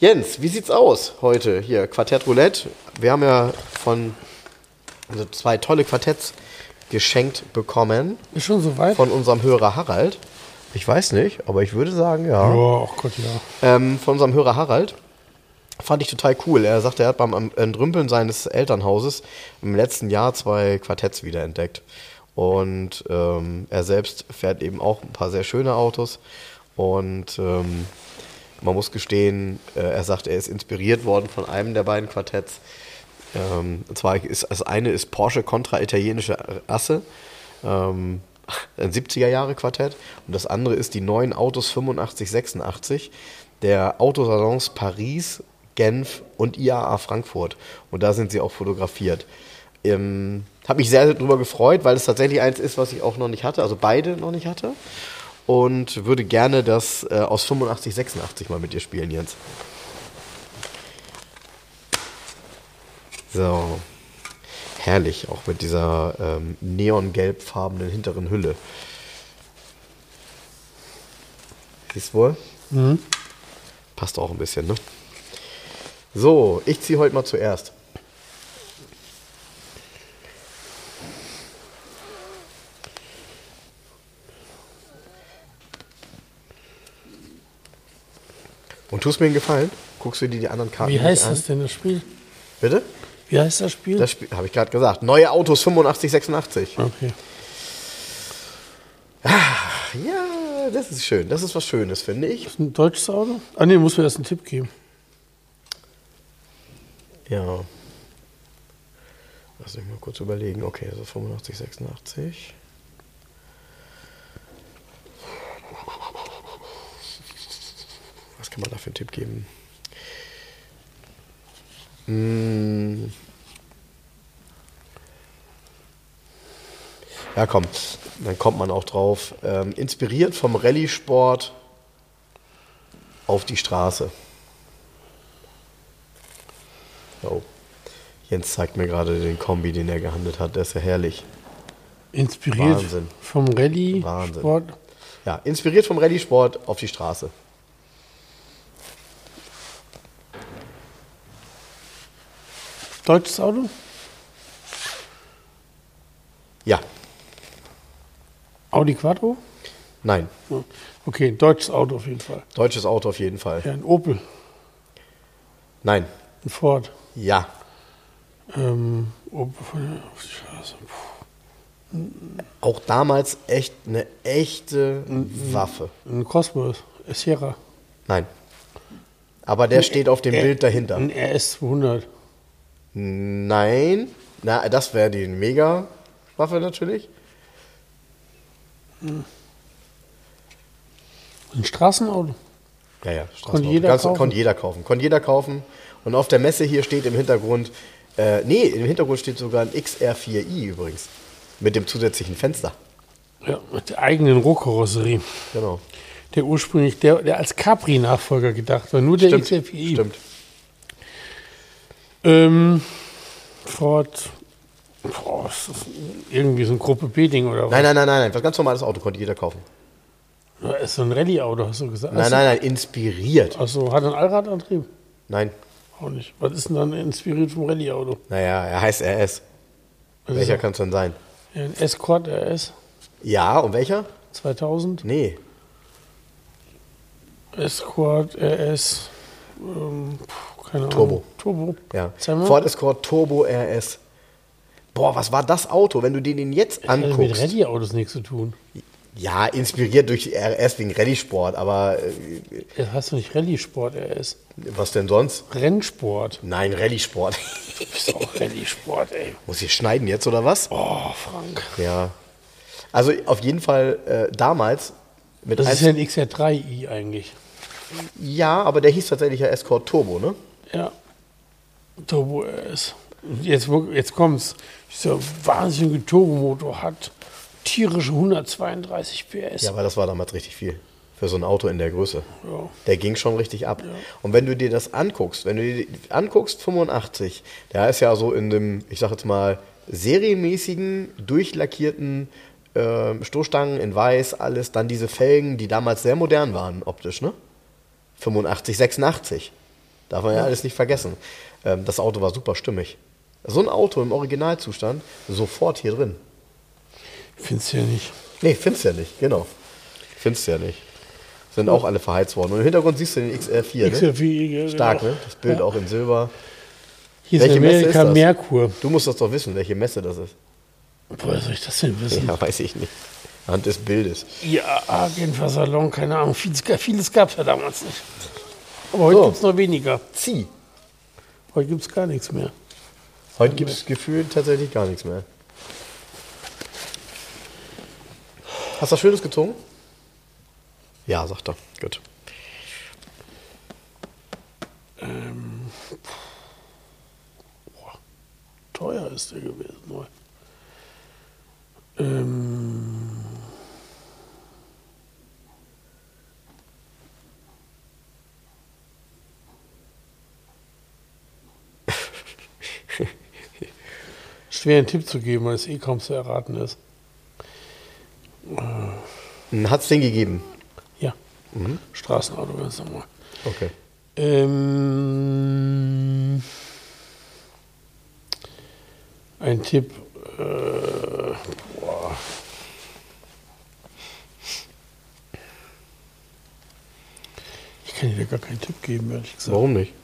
Jens, wie sieht's aus heute hier? Quartett Roulette. Wir haben ja von also zwei tolle Quartetts geschenkt bekommen Ist schon so weit? von unserem Hörer Harald. Ich weiß nicht, aber ich würde sagen, ja. Oh, ach Gott, ja. Ähm, von unserem Hörer Harald. Fand ich total cool. Er sagte, er hat beim Entrümpeln seines Elternhauses im letzten Jahr zwei Quartetts wiederentdeckt. Und ähm, er selbst fährt eben auch ein paar sehr schöne Autos. Und ähm, man muss gestehen, äh, er sagt, er ist inspiriert worden von einem der beiden Quartetts. Ähm, und zwar ist das eine ist Porsche Contra italienische Asse. Ähm, ein 70er Jahre Quartett und das andere ist die neuen Autos 85, 86 der Autosalons Paris, Genf und IAA Frankfurt und da sind sie auch fotografiert. Ähm, habe mich sehr darüber gefreut, weil es tatsächlich eins ist, was ich auch noch nicht hatte, also beide noch nicht hatte und würde gerne das äh, aus 85, 86 mal mit dir spielen, Jens. So. Herrlich, auch mit dieser ähm, neongelbfarbenen hinteren Hülle. Siehst wohl? Mhm. Passt auch ein bisschen, ne? So, ich ziehe heute mal zuerst. Und tust mir einen Gefallen? Guckst du dir die anderen Karten Wie heißt an? das denn, das Spiel? Bitte? Wie heißt das Spiel? Das habe ich gerade gesagt. Neue Autos 85, 86. okay. Ja, das ist schön. Das ist was Schönes, finde ich. Ist ein deutsches Auto? Ah, nee, muss mir erst einen Tipp geben. Ja. Lass mich mal kurz überlegen. Okay, also 85, 86. kann man da für einen Tipp geben? Hm. Ja, komm, dann kommt man auch drauf. Ähm, inspiriert vom Rallye-Sport auf die Straße. Oh. Jens zeigt mir gerade den Kombi, den er gehandelt hat. Der ist ja herrlich. Inspiriert Wahnsinn. vom Rallye Wahnsinn. Sport. Ja, inspiriert vom Rallye-Sport auf die Straße. Deutsches Auto? Ja, Audi Quattro? nein. Okay, deutsches Auto auf jeden Fall. Deutsches Auto auf jeden Fall. Ja, ein Opel, Nein. ein Ford. Ja. Ähm, Opel von der auf die Straße. Puh. Auch damals echt eine echte Waffe. Ein Cosmos, ein Sierra. Nein. Aber der steht auf dem Ä- Bild dahinter. Ein RS200. Nein. Na, das wäre die Mega-Waffe natürlich. Ein Straßenauto. Ja, ja, Straßenauto. jeder Ganz- kaufen? Konnte jeder kaufen. Konnte jeder kaufen. Und auf der Messe hier steht im Hintergrund, äh, nee, im Hintergrund steht sogar ein XR4i übrigens. Mit dem zusätzlichen Fenster. Ja, mit der eigenen Rohkarosserie. Genau. Der ursprünglich, der, der als Capri-Nachfolger gedacht war, nur der Stimmt. XR4i. Stimmt. Ähm, Ford. Boah, ist das irgendwie so ein Gruppe B-Ding oder was? Nein, nein, nein, nein, nein. Was ganz normales Auto konnte jeder kaufen. Ja, Ist so ein Rallye-Auto, hast du gesagt? Nein, nein, nein, inspiriert. Achso, hat er einen Allradantrieb? Nein. Auch nicht. Was ist denn dann inspiriert vom Rallye-Auto? Naja, er heißt RS. Was Welcher kann es denn sein? Ja, ein Escort RS Ja, und welcher? 2000. Nee. Escort RS. Ähm, puh, keine Ahnung. Turbo. Turbo. Ja. Ford Escort Turbo RS. Boah, was war das Auto, wenn du dir den jetzt Hat mit anguckst? Rallye-Autos nichts zu tun. Ja, inspiriert durch RS wegen Rallye-Sport, aber äh, Jetzt hast du nicht Rallye-Sport RS. was denn sonst? Rennsport. Nein, Rallye-Sport. Du bist auch Rallye-Sport, ey. Muss ich schneiden jetzt oder was? Oh, Frank. Ja. Also auf jeden Fall äh, damals mit Das ist ja ein XR3i eigentlich. ja, aber der hieß tatsächlich ja Escort Turbo, ne? Ja. Turbo RS. Jetzt, jetzt kommt's. Dieser wahnsinnige Turbomotor hat tierische 132 PS. Ja, aber das war damals richtig viel für so ein Auto in der Größe. Ja. Der ging schon richtig ab. Und wenn du dir das anguckst, wenn du dir anguckst, 85, der ist ja so in dem, ich sag jetzt mal, serienmäßigen, durchlackierten ähm, Stoßstangen in weiß, alles, dann diese Felgen, die damals sehr modern waren optisch, ne? 85, 86. Darf man ja, alles nicht vergessen. Ähm, das Auto war super stimmig. So ein Auto im Originalzustand, sofort hier drin. Findest du ja nicht. Nee, findest ja nicht, genau. Findest ja nicht. Sind auch alle verheizt worden. Und im Hintergrund siehst du den XR4, ne? XR4, Stark, genau. ne? Das Bild Ja. auch in Silber. Hier ist in Welche Messe ist Amerika das? Merkur. Du musst das doch wissen, welche Messe das ist. Woher soll ich das denn wissen? Ja, weiß ich nicht. Anhand des Bildes. Ja, Genfer Salon, keine Ahnung. Vieles, vieles gab es ja damals nicht. Aber heute So. gibt es noch weniger. Zieh. Heute gibt es gar nichts mehr. Heute gibt es gefühlt tatsächlich gar nichts mehr. Hast du was Schönes gezogen? Ja, sagt er. Gut. Teuer ist der gewesen. Ähm, schwer einen Tipp zu geben, weil es eh kaum zu erraten ist. Hat es den gegeben? Ja. Straßenauto ganz normal. Okay. Ähm, ein Tipp. Äh, boah. Ich kann dir gar keinen Tipp geben, ehrlich gesagt. Warum nicht?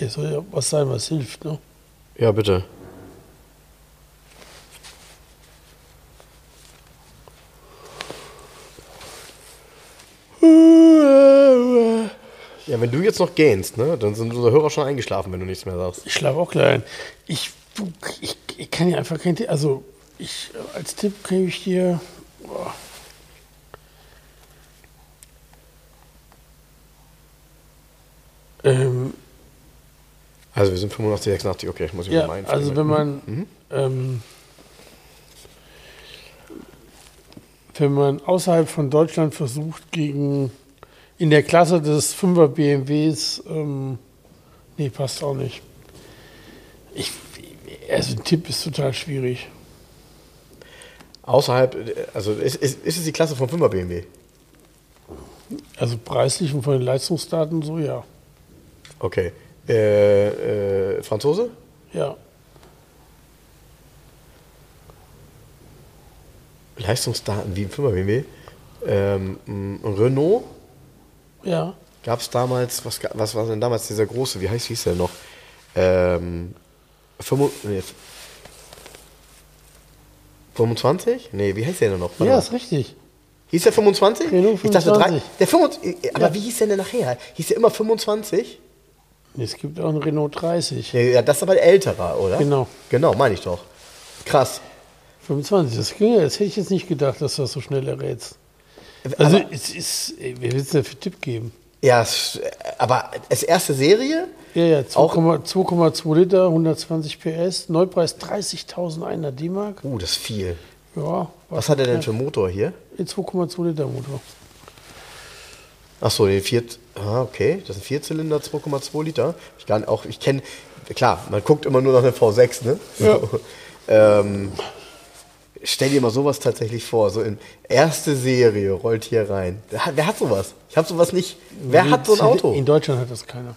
Es soll ja was sein, was hilft, ne? Ja, bitte. Ja, wenn du jetzt noch gähnst, ne, dann sind unsere Hörer schon eingeschlafen, wenn du nichts mehr sagst. Ich schlafe auch gleich ein. Ich, ich, ich kann dir einfach keinen Tipp. Also, ich, als Tipp kann ich dir. Boah. Ähm, Also wir sind 85, 86, okay, ich muss ich ja, mal einfügen. also wenn man, ähm, wenn man außerhalb von Deutschland versucht, gegen in der Klasse des 5er BMWs, ähm, nee, passt auch nicht. Ich, also ein Tipp ist total schwierig. Außerhalb, also ist, ist, ist es die Klasse vom 5er BMW? Also preislich und von den Leistungsdaten so, ja. Okay. Äh, äh, Franzose? Ja. Leistungsdaten wie im 5er BMW. Ähm, ein Renault Ja. gab es damals, was, was war denn damals dieser große, wie heißt hieß der noch? Ähm, 25, nee, 25? Nee, wie heißt der denn noch? Warte Ja, mal. ist richtig. Hieß der 25? Renault Ich dachte 3. 25. Der 25, aber Ja. wie hieß der denn nachher? Hieß der immer 25? Es gibt auch einen Renault 30. Ja, das ist aber der ältere, oder? Genau. Genau, meine ich doch. Krass. 25, das, ging ja- das hätte ich jetzt nicht gedacht, dass du das so schnell errätst. Also, aber, es ist, ey, wer will es denn für Tipp geben? ja, aber als erste Serie? Ja, ja, Auch- 2,2 2,2 Liter, 120 PS, Neupreis 30.100 D-Mark. Uh, das ist viel. Ja, Was hat er denn für einen Motor hier? ein 2,2 Liter Motor. Achso, den vier, ah, okay, das ist ein Vierzylinder, 2,2 Liter. Ich kann auch, ich kenne, klar, man guckt immer nur nach einem V6, ne? Ja. So, ähm, stell dir mal sowas tatsächlich vor, so in erste Serie rollt hier rein. Wer hat, sowas? Ich habe sowas nicht. Wer hat so ein Auto? In Deutschland hat das keiner.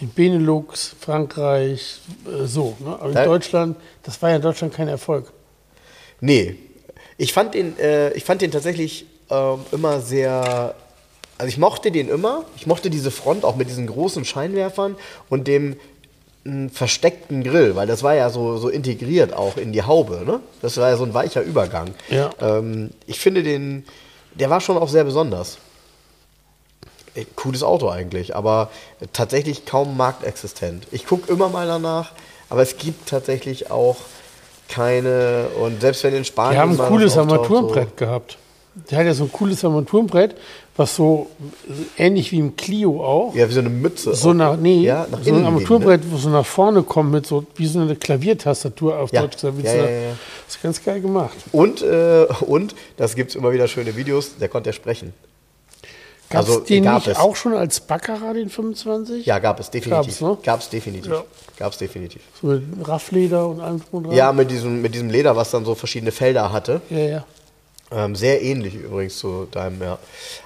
In Benelux, Frankreich, äh, so. Ne? Aber in Da- Deutschland, das war ja in Deutschland kein Erfolg. Nee. Ich fand den, äh, ich fand den tatsächlich ähm, immer sehr. Also ich mochte den immer. Ich mochte diese Front auch mit diesen großen Scheinwerfern und dem m, versteckten Grill, weil das war ja so, so integriert auch in die Haube. Ne? Das war ja so ein weicher Übergang. Ja. Ähm, ich finde den, der war schon auch sehr besonders. Äh, Cooles Auto eigentlich, aber tatsächlich kaum marktexistent. Ich gucke immer mal danach, aber es gibt tatsächlich auch keine, und selbst wenn in Spanien. Die haben ein cooles Armaturenbrett gehabt. Der hat ja so ein cooles Armaturenbrett, was so äh, ähnlich wie im Clio auch. Ja, wie so eine Mütze. So nach, nee, ja, nach so ein Armaturenbrett, wo so nach vorne kommt mit so, wie so eine Klaviertastatur auf Ja. Deutsch gesagt. Ja, einer- ja, ja. Das ist ganz geil gemacht. Und, äh, und, das gibt es immer wieder schöne Videos, der konnte ja sprechen. Gab es Also, den gab nicht es. auch schon als Baccarat, den 25? Ja, gab es definitiv. Gab's, ne? Gab es definitiv. Ja. Gab es definitiv. So mit Raffleder und allem drum und dran? Ja, mit diesem, mit diesem Leder, was dann so verschiedene Felder hatte. Ja, ja. Ähm, sehr ähnlich übrigens zu deinem, ja.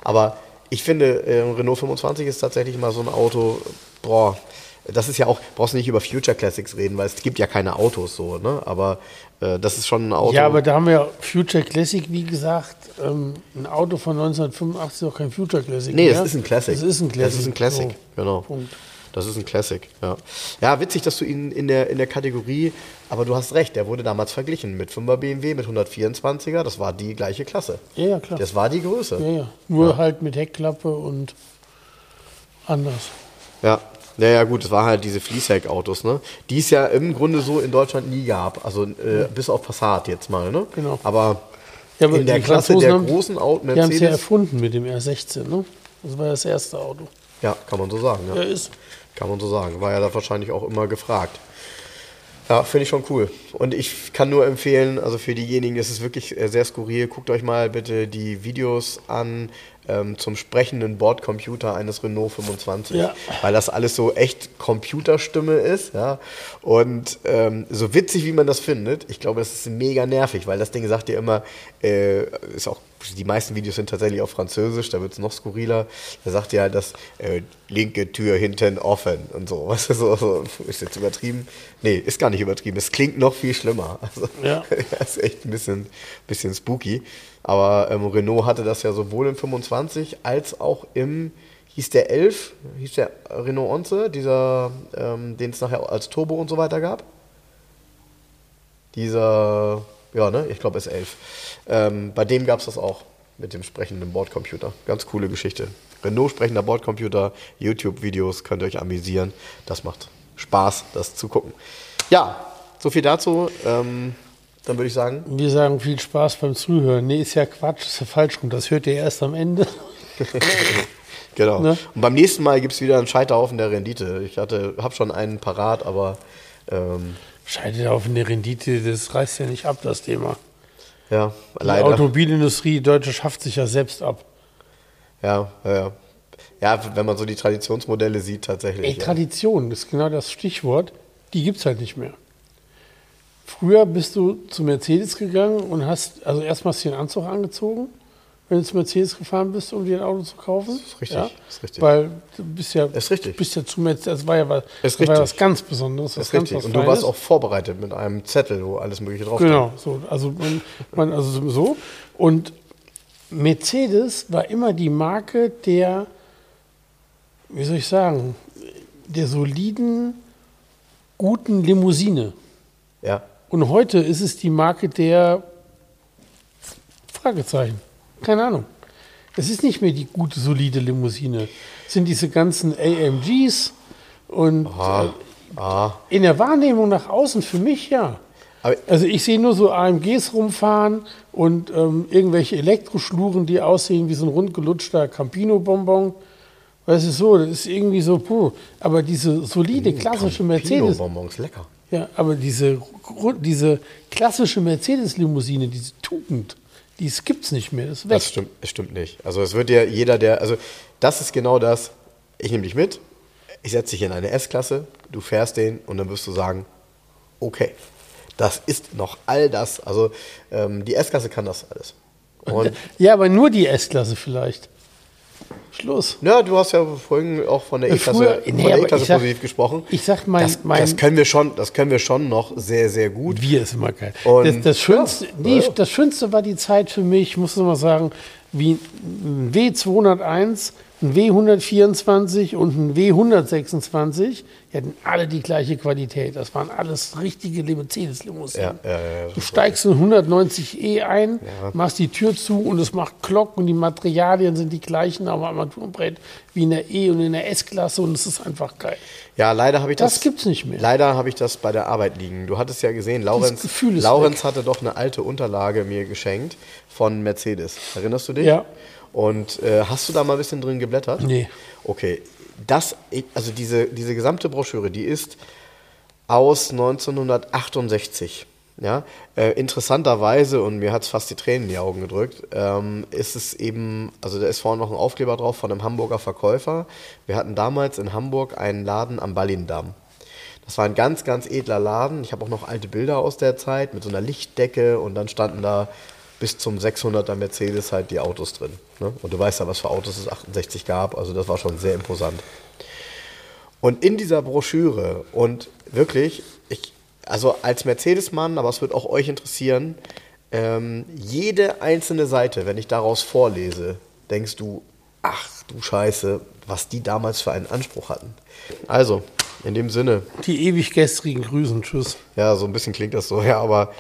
Aber ich finde, äh, Renault 25 ist tatsächlich mal so ein Auto, boah, das ist ja auch, brauchst du nicht über Future Classics reden, weil es gibt ja keine Autos so, ne? Aber äh, das ist schon ein Auto. Ja, aber da haben wir ja Future Classic, wie gesagt, ähm, ein Auto von 1985 ist auch kein Future Classic. Nee, mehr. das ist ein Classic. Das ist ein Classic. Das ist ein Classic, So. genau. Punkt. Das ist ein Classic, ja. Ja, witzig, dass du ihn in der, in der Kategorie, aber du hast recht, der wurde damals verglichen mit 5er BMW, mit 124er, das war die gleiche Klasse. Ja, ja, klar. Das war die Größe. ja, ja. Nur halt mit Heckklappe und anders. Ja. Naja, gut, es war halt diese Fließheck-Autos, ne? Die es ja im Grunde so in Deutschland nie gab. Also äh, bis auf Passat jetzt mal, ne? Genau. Aber, Ja, aber in der Klasse der haben- großen Auto Die haben es ja erfunden mit dem R16, ne? Das war das erste Auto. Ja, kann man so sagen, ja. Ja, ist. Kann man so sagen. War ja da wahrscheinlich auch immer gefragt. Ja, finde ich schon cool. Und ich kann nur empfehlen, also für diejenigen ist es wirklich äh, sehr skurril. Guckt euch mal bitte die Videos an ähm, zum sprechenden Bordcomputer eines Renault 25. Ja. Weil das alles so echt Computerstimme ist. Ja? Und ähm, so witzig, wie man das findet, ich glaube, das ist mega nervig, weil das Ding sagt dir immer, äh, ist auch, die meisten Videos sind tatsächlich auf Französisch, da wird es noch skurriler. Da sagt dir halt, das äh, linke Tür hinten offen und so. Was ist so, so, ist jetzt übertrieben? Nee, ist gar nicht übertrieben. Es klingt noch viel schlimmer. Also, Ja. das ist echt ein bisschen, bisschen spooky. Aber ähm, Renault hatte das ja sowohl im 25 als auch im, hieß der 11, hieß der Renault Onze, dieser, ähm, den es nachher als Turbo und so weiter gab. Dieser, ja, ne, ich glaube S11. Ähm, bei dem gab es das auch mit dem sprechenden Bordcomputer. Ganz coole Geschichte. Renault sprechender Bordcomputer, YouTube-Videos, könnt ihr euch amüsieren. Das macht Spaß, das zu gucken. Ja, so viel dazu. Ähm, dann würde ich sagen, Wir sagen viel Spaß beim Zuhören. Nee, ist ja Quatsch, ist ja falsch rum. Das hört ihr erst am Ende. genau. Ne? Und beim nächsten Mal gibt es wieder einen Scheiterhaufen der Rendite. Ich hatte, habe schon einen parat, aber ähm, Scheidet auf in der Rendite, das reißt ja nicht ab, das Thema. ja, Die leider. Automobilindustrie, die Deutsche, schafft sich ja selbst ab. Ja, ja, ja. Ja, wenn man so die Traditionsmodelle sieht, tatsächlich. Ey, ja. Tradition, das ist genau das Stichwort. Die gibt es halt nicht mehr. Früher bist du zu Mercedes gegangen und hast, also erstmal den Anzug angezogen, wenn du zu Mercedes gefahren bist, um dir ein Auto zu kaufen. ist richtig, Ja? ist richtig. Weil du bist ja, Ist richtig. bist ja zu Mercedes, das war ja was, Ist das war ja was ganz Besonderes. Das ist ganz richtig. Und du warst auch vorbereitet mit einem Zettel, wo alles Mögliche drauf Genau, so, also man, man, also so. Und Mercedes war immer die Marke der, wie soll ich sagen, der soliden, guten Limousine. Ja. Und heute ist es die Marke der Fragezeichen. Keine Ahnung. Es ist nicht mehr die gute, solide Limousine. Es sind diese ganzen AMGs und Ah, ah. in der Wahrnehmung nach außen für mich ja. Aber Also ich sehe nur so AMGs rumfahren und ähm, irgendwelche Elektroschluren, die aussehen wie so ein rundgelutschter Campino-Bonbon. Weißt du so, das ist irgendwie so, puh. Aber diese solide, klassische Mercedes, Bonbons, lecker. Ja, aber diese, diese klassische Mercedes-Limousine, diese Tugend, die gibt es nicht mehr. Das ist weg. Das stimmt, stimmt nicht. Also es wird ja jeder, der, also das ist genau das, ich nehme dich mit, ich setze dich in eine S-Klasse, du fährst den und dann wirst du sagen, okay, das ist noch all das. Also ähm, die S-Klasse kann das alles. Und Ja, aber nur die S-Klasse vielleicht. Schluss. ja, du hast ja vorhin auch von der Äh, E-Klasse nee, der aber E-Klasse ich sag- positiv gesprochen. ich sag mein- das, mein- das können wir schon, das können wir schon noch sehr, sehr gut. Wir ist immer geil. Und- das, das, Schönste, Ja, nee, das Schönste war die Zeit für mich, muss ich mal sagen, wie ein W201, ein W124 und ein W126. Die hatten alle die gleiche Qualität. Das waren alles richtige Mercedes-Limousinen. Ja, ja, ja, du steigst in 190e ein, machst die Tür zu und es macht Glock und die Materialien sind die gleichen am Armaturenbrett wie in der E- und in der S-Klasse und es ist einfach geil. Ja, leider habe ich das. Das gibt's nicht mehr. Leider habe ich das bei der Arbeit liegen. Du hattest ja gesehen, Laurenz, Laurenz hatte doch eine alte Unterlage mir geschenkt von Mercedes. Erinnerst du dich? Ja. Und äh, hast du da mal ein bisschen drin geblättert? Nee. Okay. Das, also diese, diese gesamte Broschüre, die ist aus 1968. Ja, äh, interessanterweise, und mir hat es fast die Tränen in die Augen gedrückt, ähm, ist es eben, also da ist vorne noch ein Aufkleber drauf von einem Hamburger Verkäufer. Wir hatten damals in Hamburg einen Laden am Ballindamm. Das war ein ganz, ganz edler Laden. Ich habe auch noch alte Bilder aus der Zeit mit so einer Lichtdecke und dann standen da bis zum 600er Mercedes halt die Autos drin. Ne? Und du weißt ja, was für Autos es 68 gab, also das war schon sehr imposant. Und in dieser Broschüre und wirklich, ich, also als Mercedes-Mann, aber es wird auch euch interessieren, ähm, jede einzelne Seite, wenn ich daraus vorlese, denkst du, ach du Scheiße, was die damals für einen Anspruch hatten. Also, in dem Sinne, Die ewig gestrigen Grüßen. Tschüss. ja, so ein bisschen klingt das so, ja, aber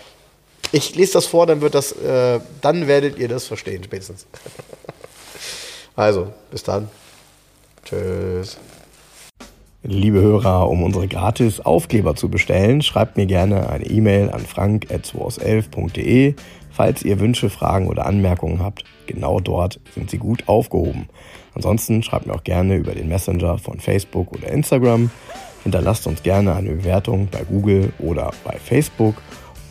ich lese das vor, dann wird das, äh, dann werdet ihr das verstehen, spätestens. also, bis dann. Tschüss. Liebe Hörer, um unsere gratis Aufkleber zu bestellen, schreibt mir gerne eine E-Mail an frank.211.de. Falls ihr Wünsche, Fragen oder Anmerkungen habt, genau dort sind sie gut aufgehoben. Ansonsten schreibt mir auch gerne über den Messenger von Facebook oder Instagram. Hinterlasst uns gerne eine Bewertung bei Google oder bei Facebook.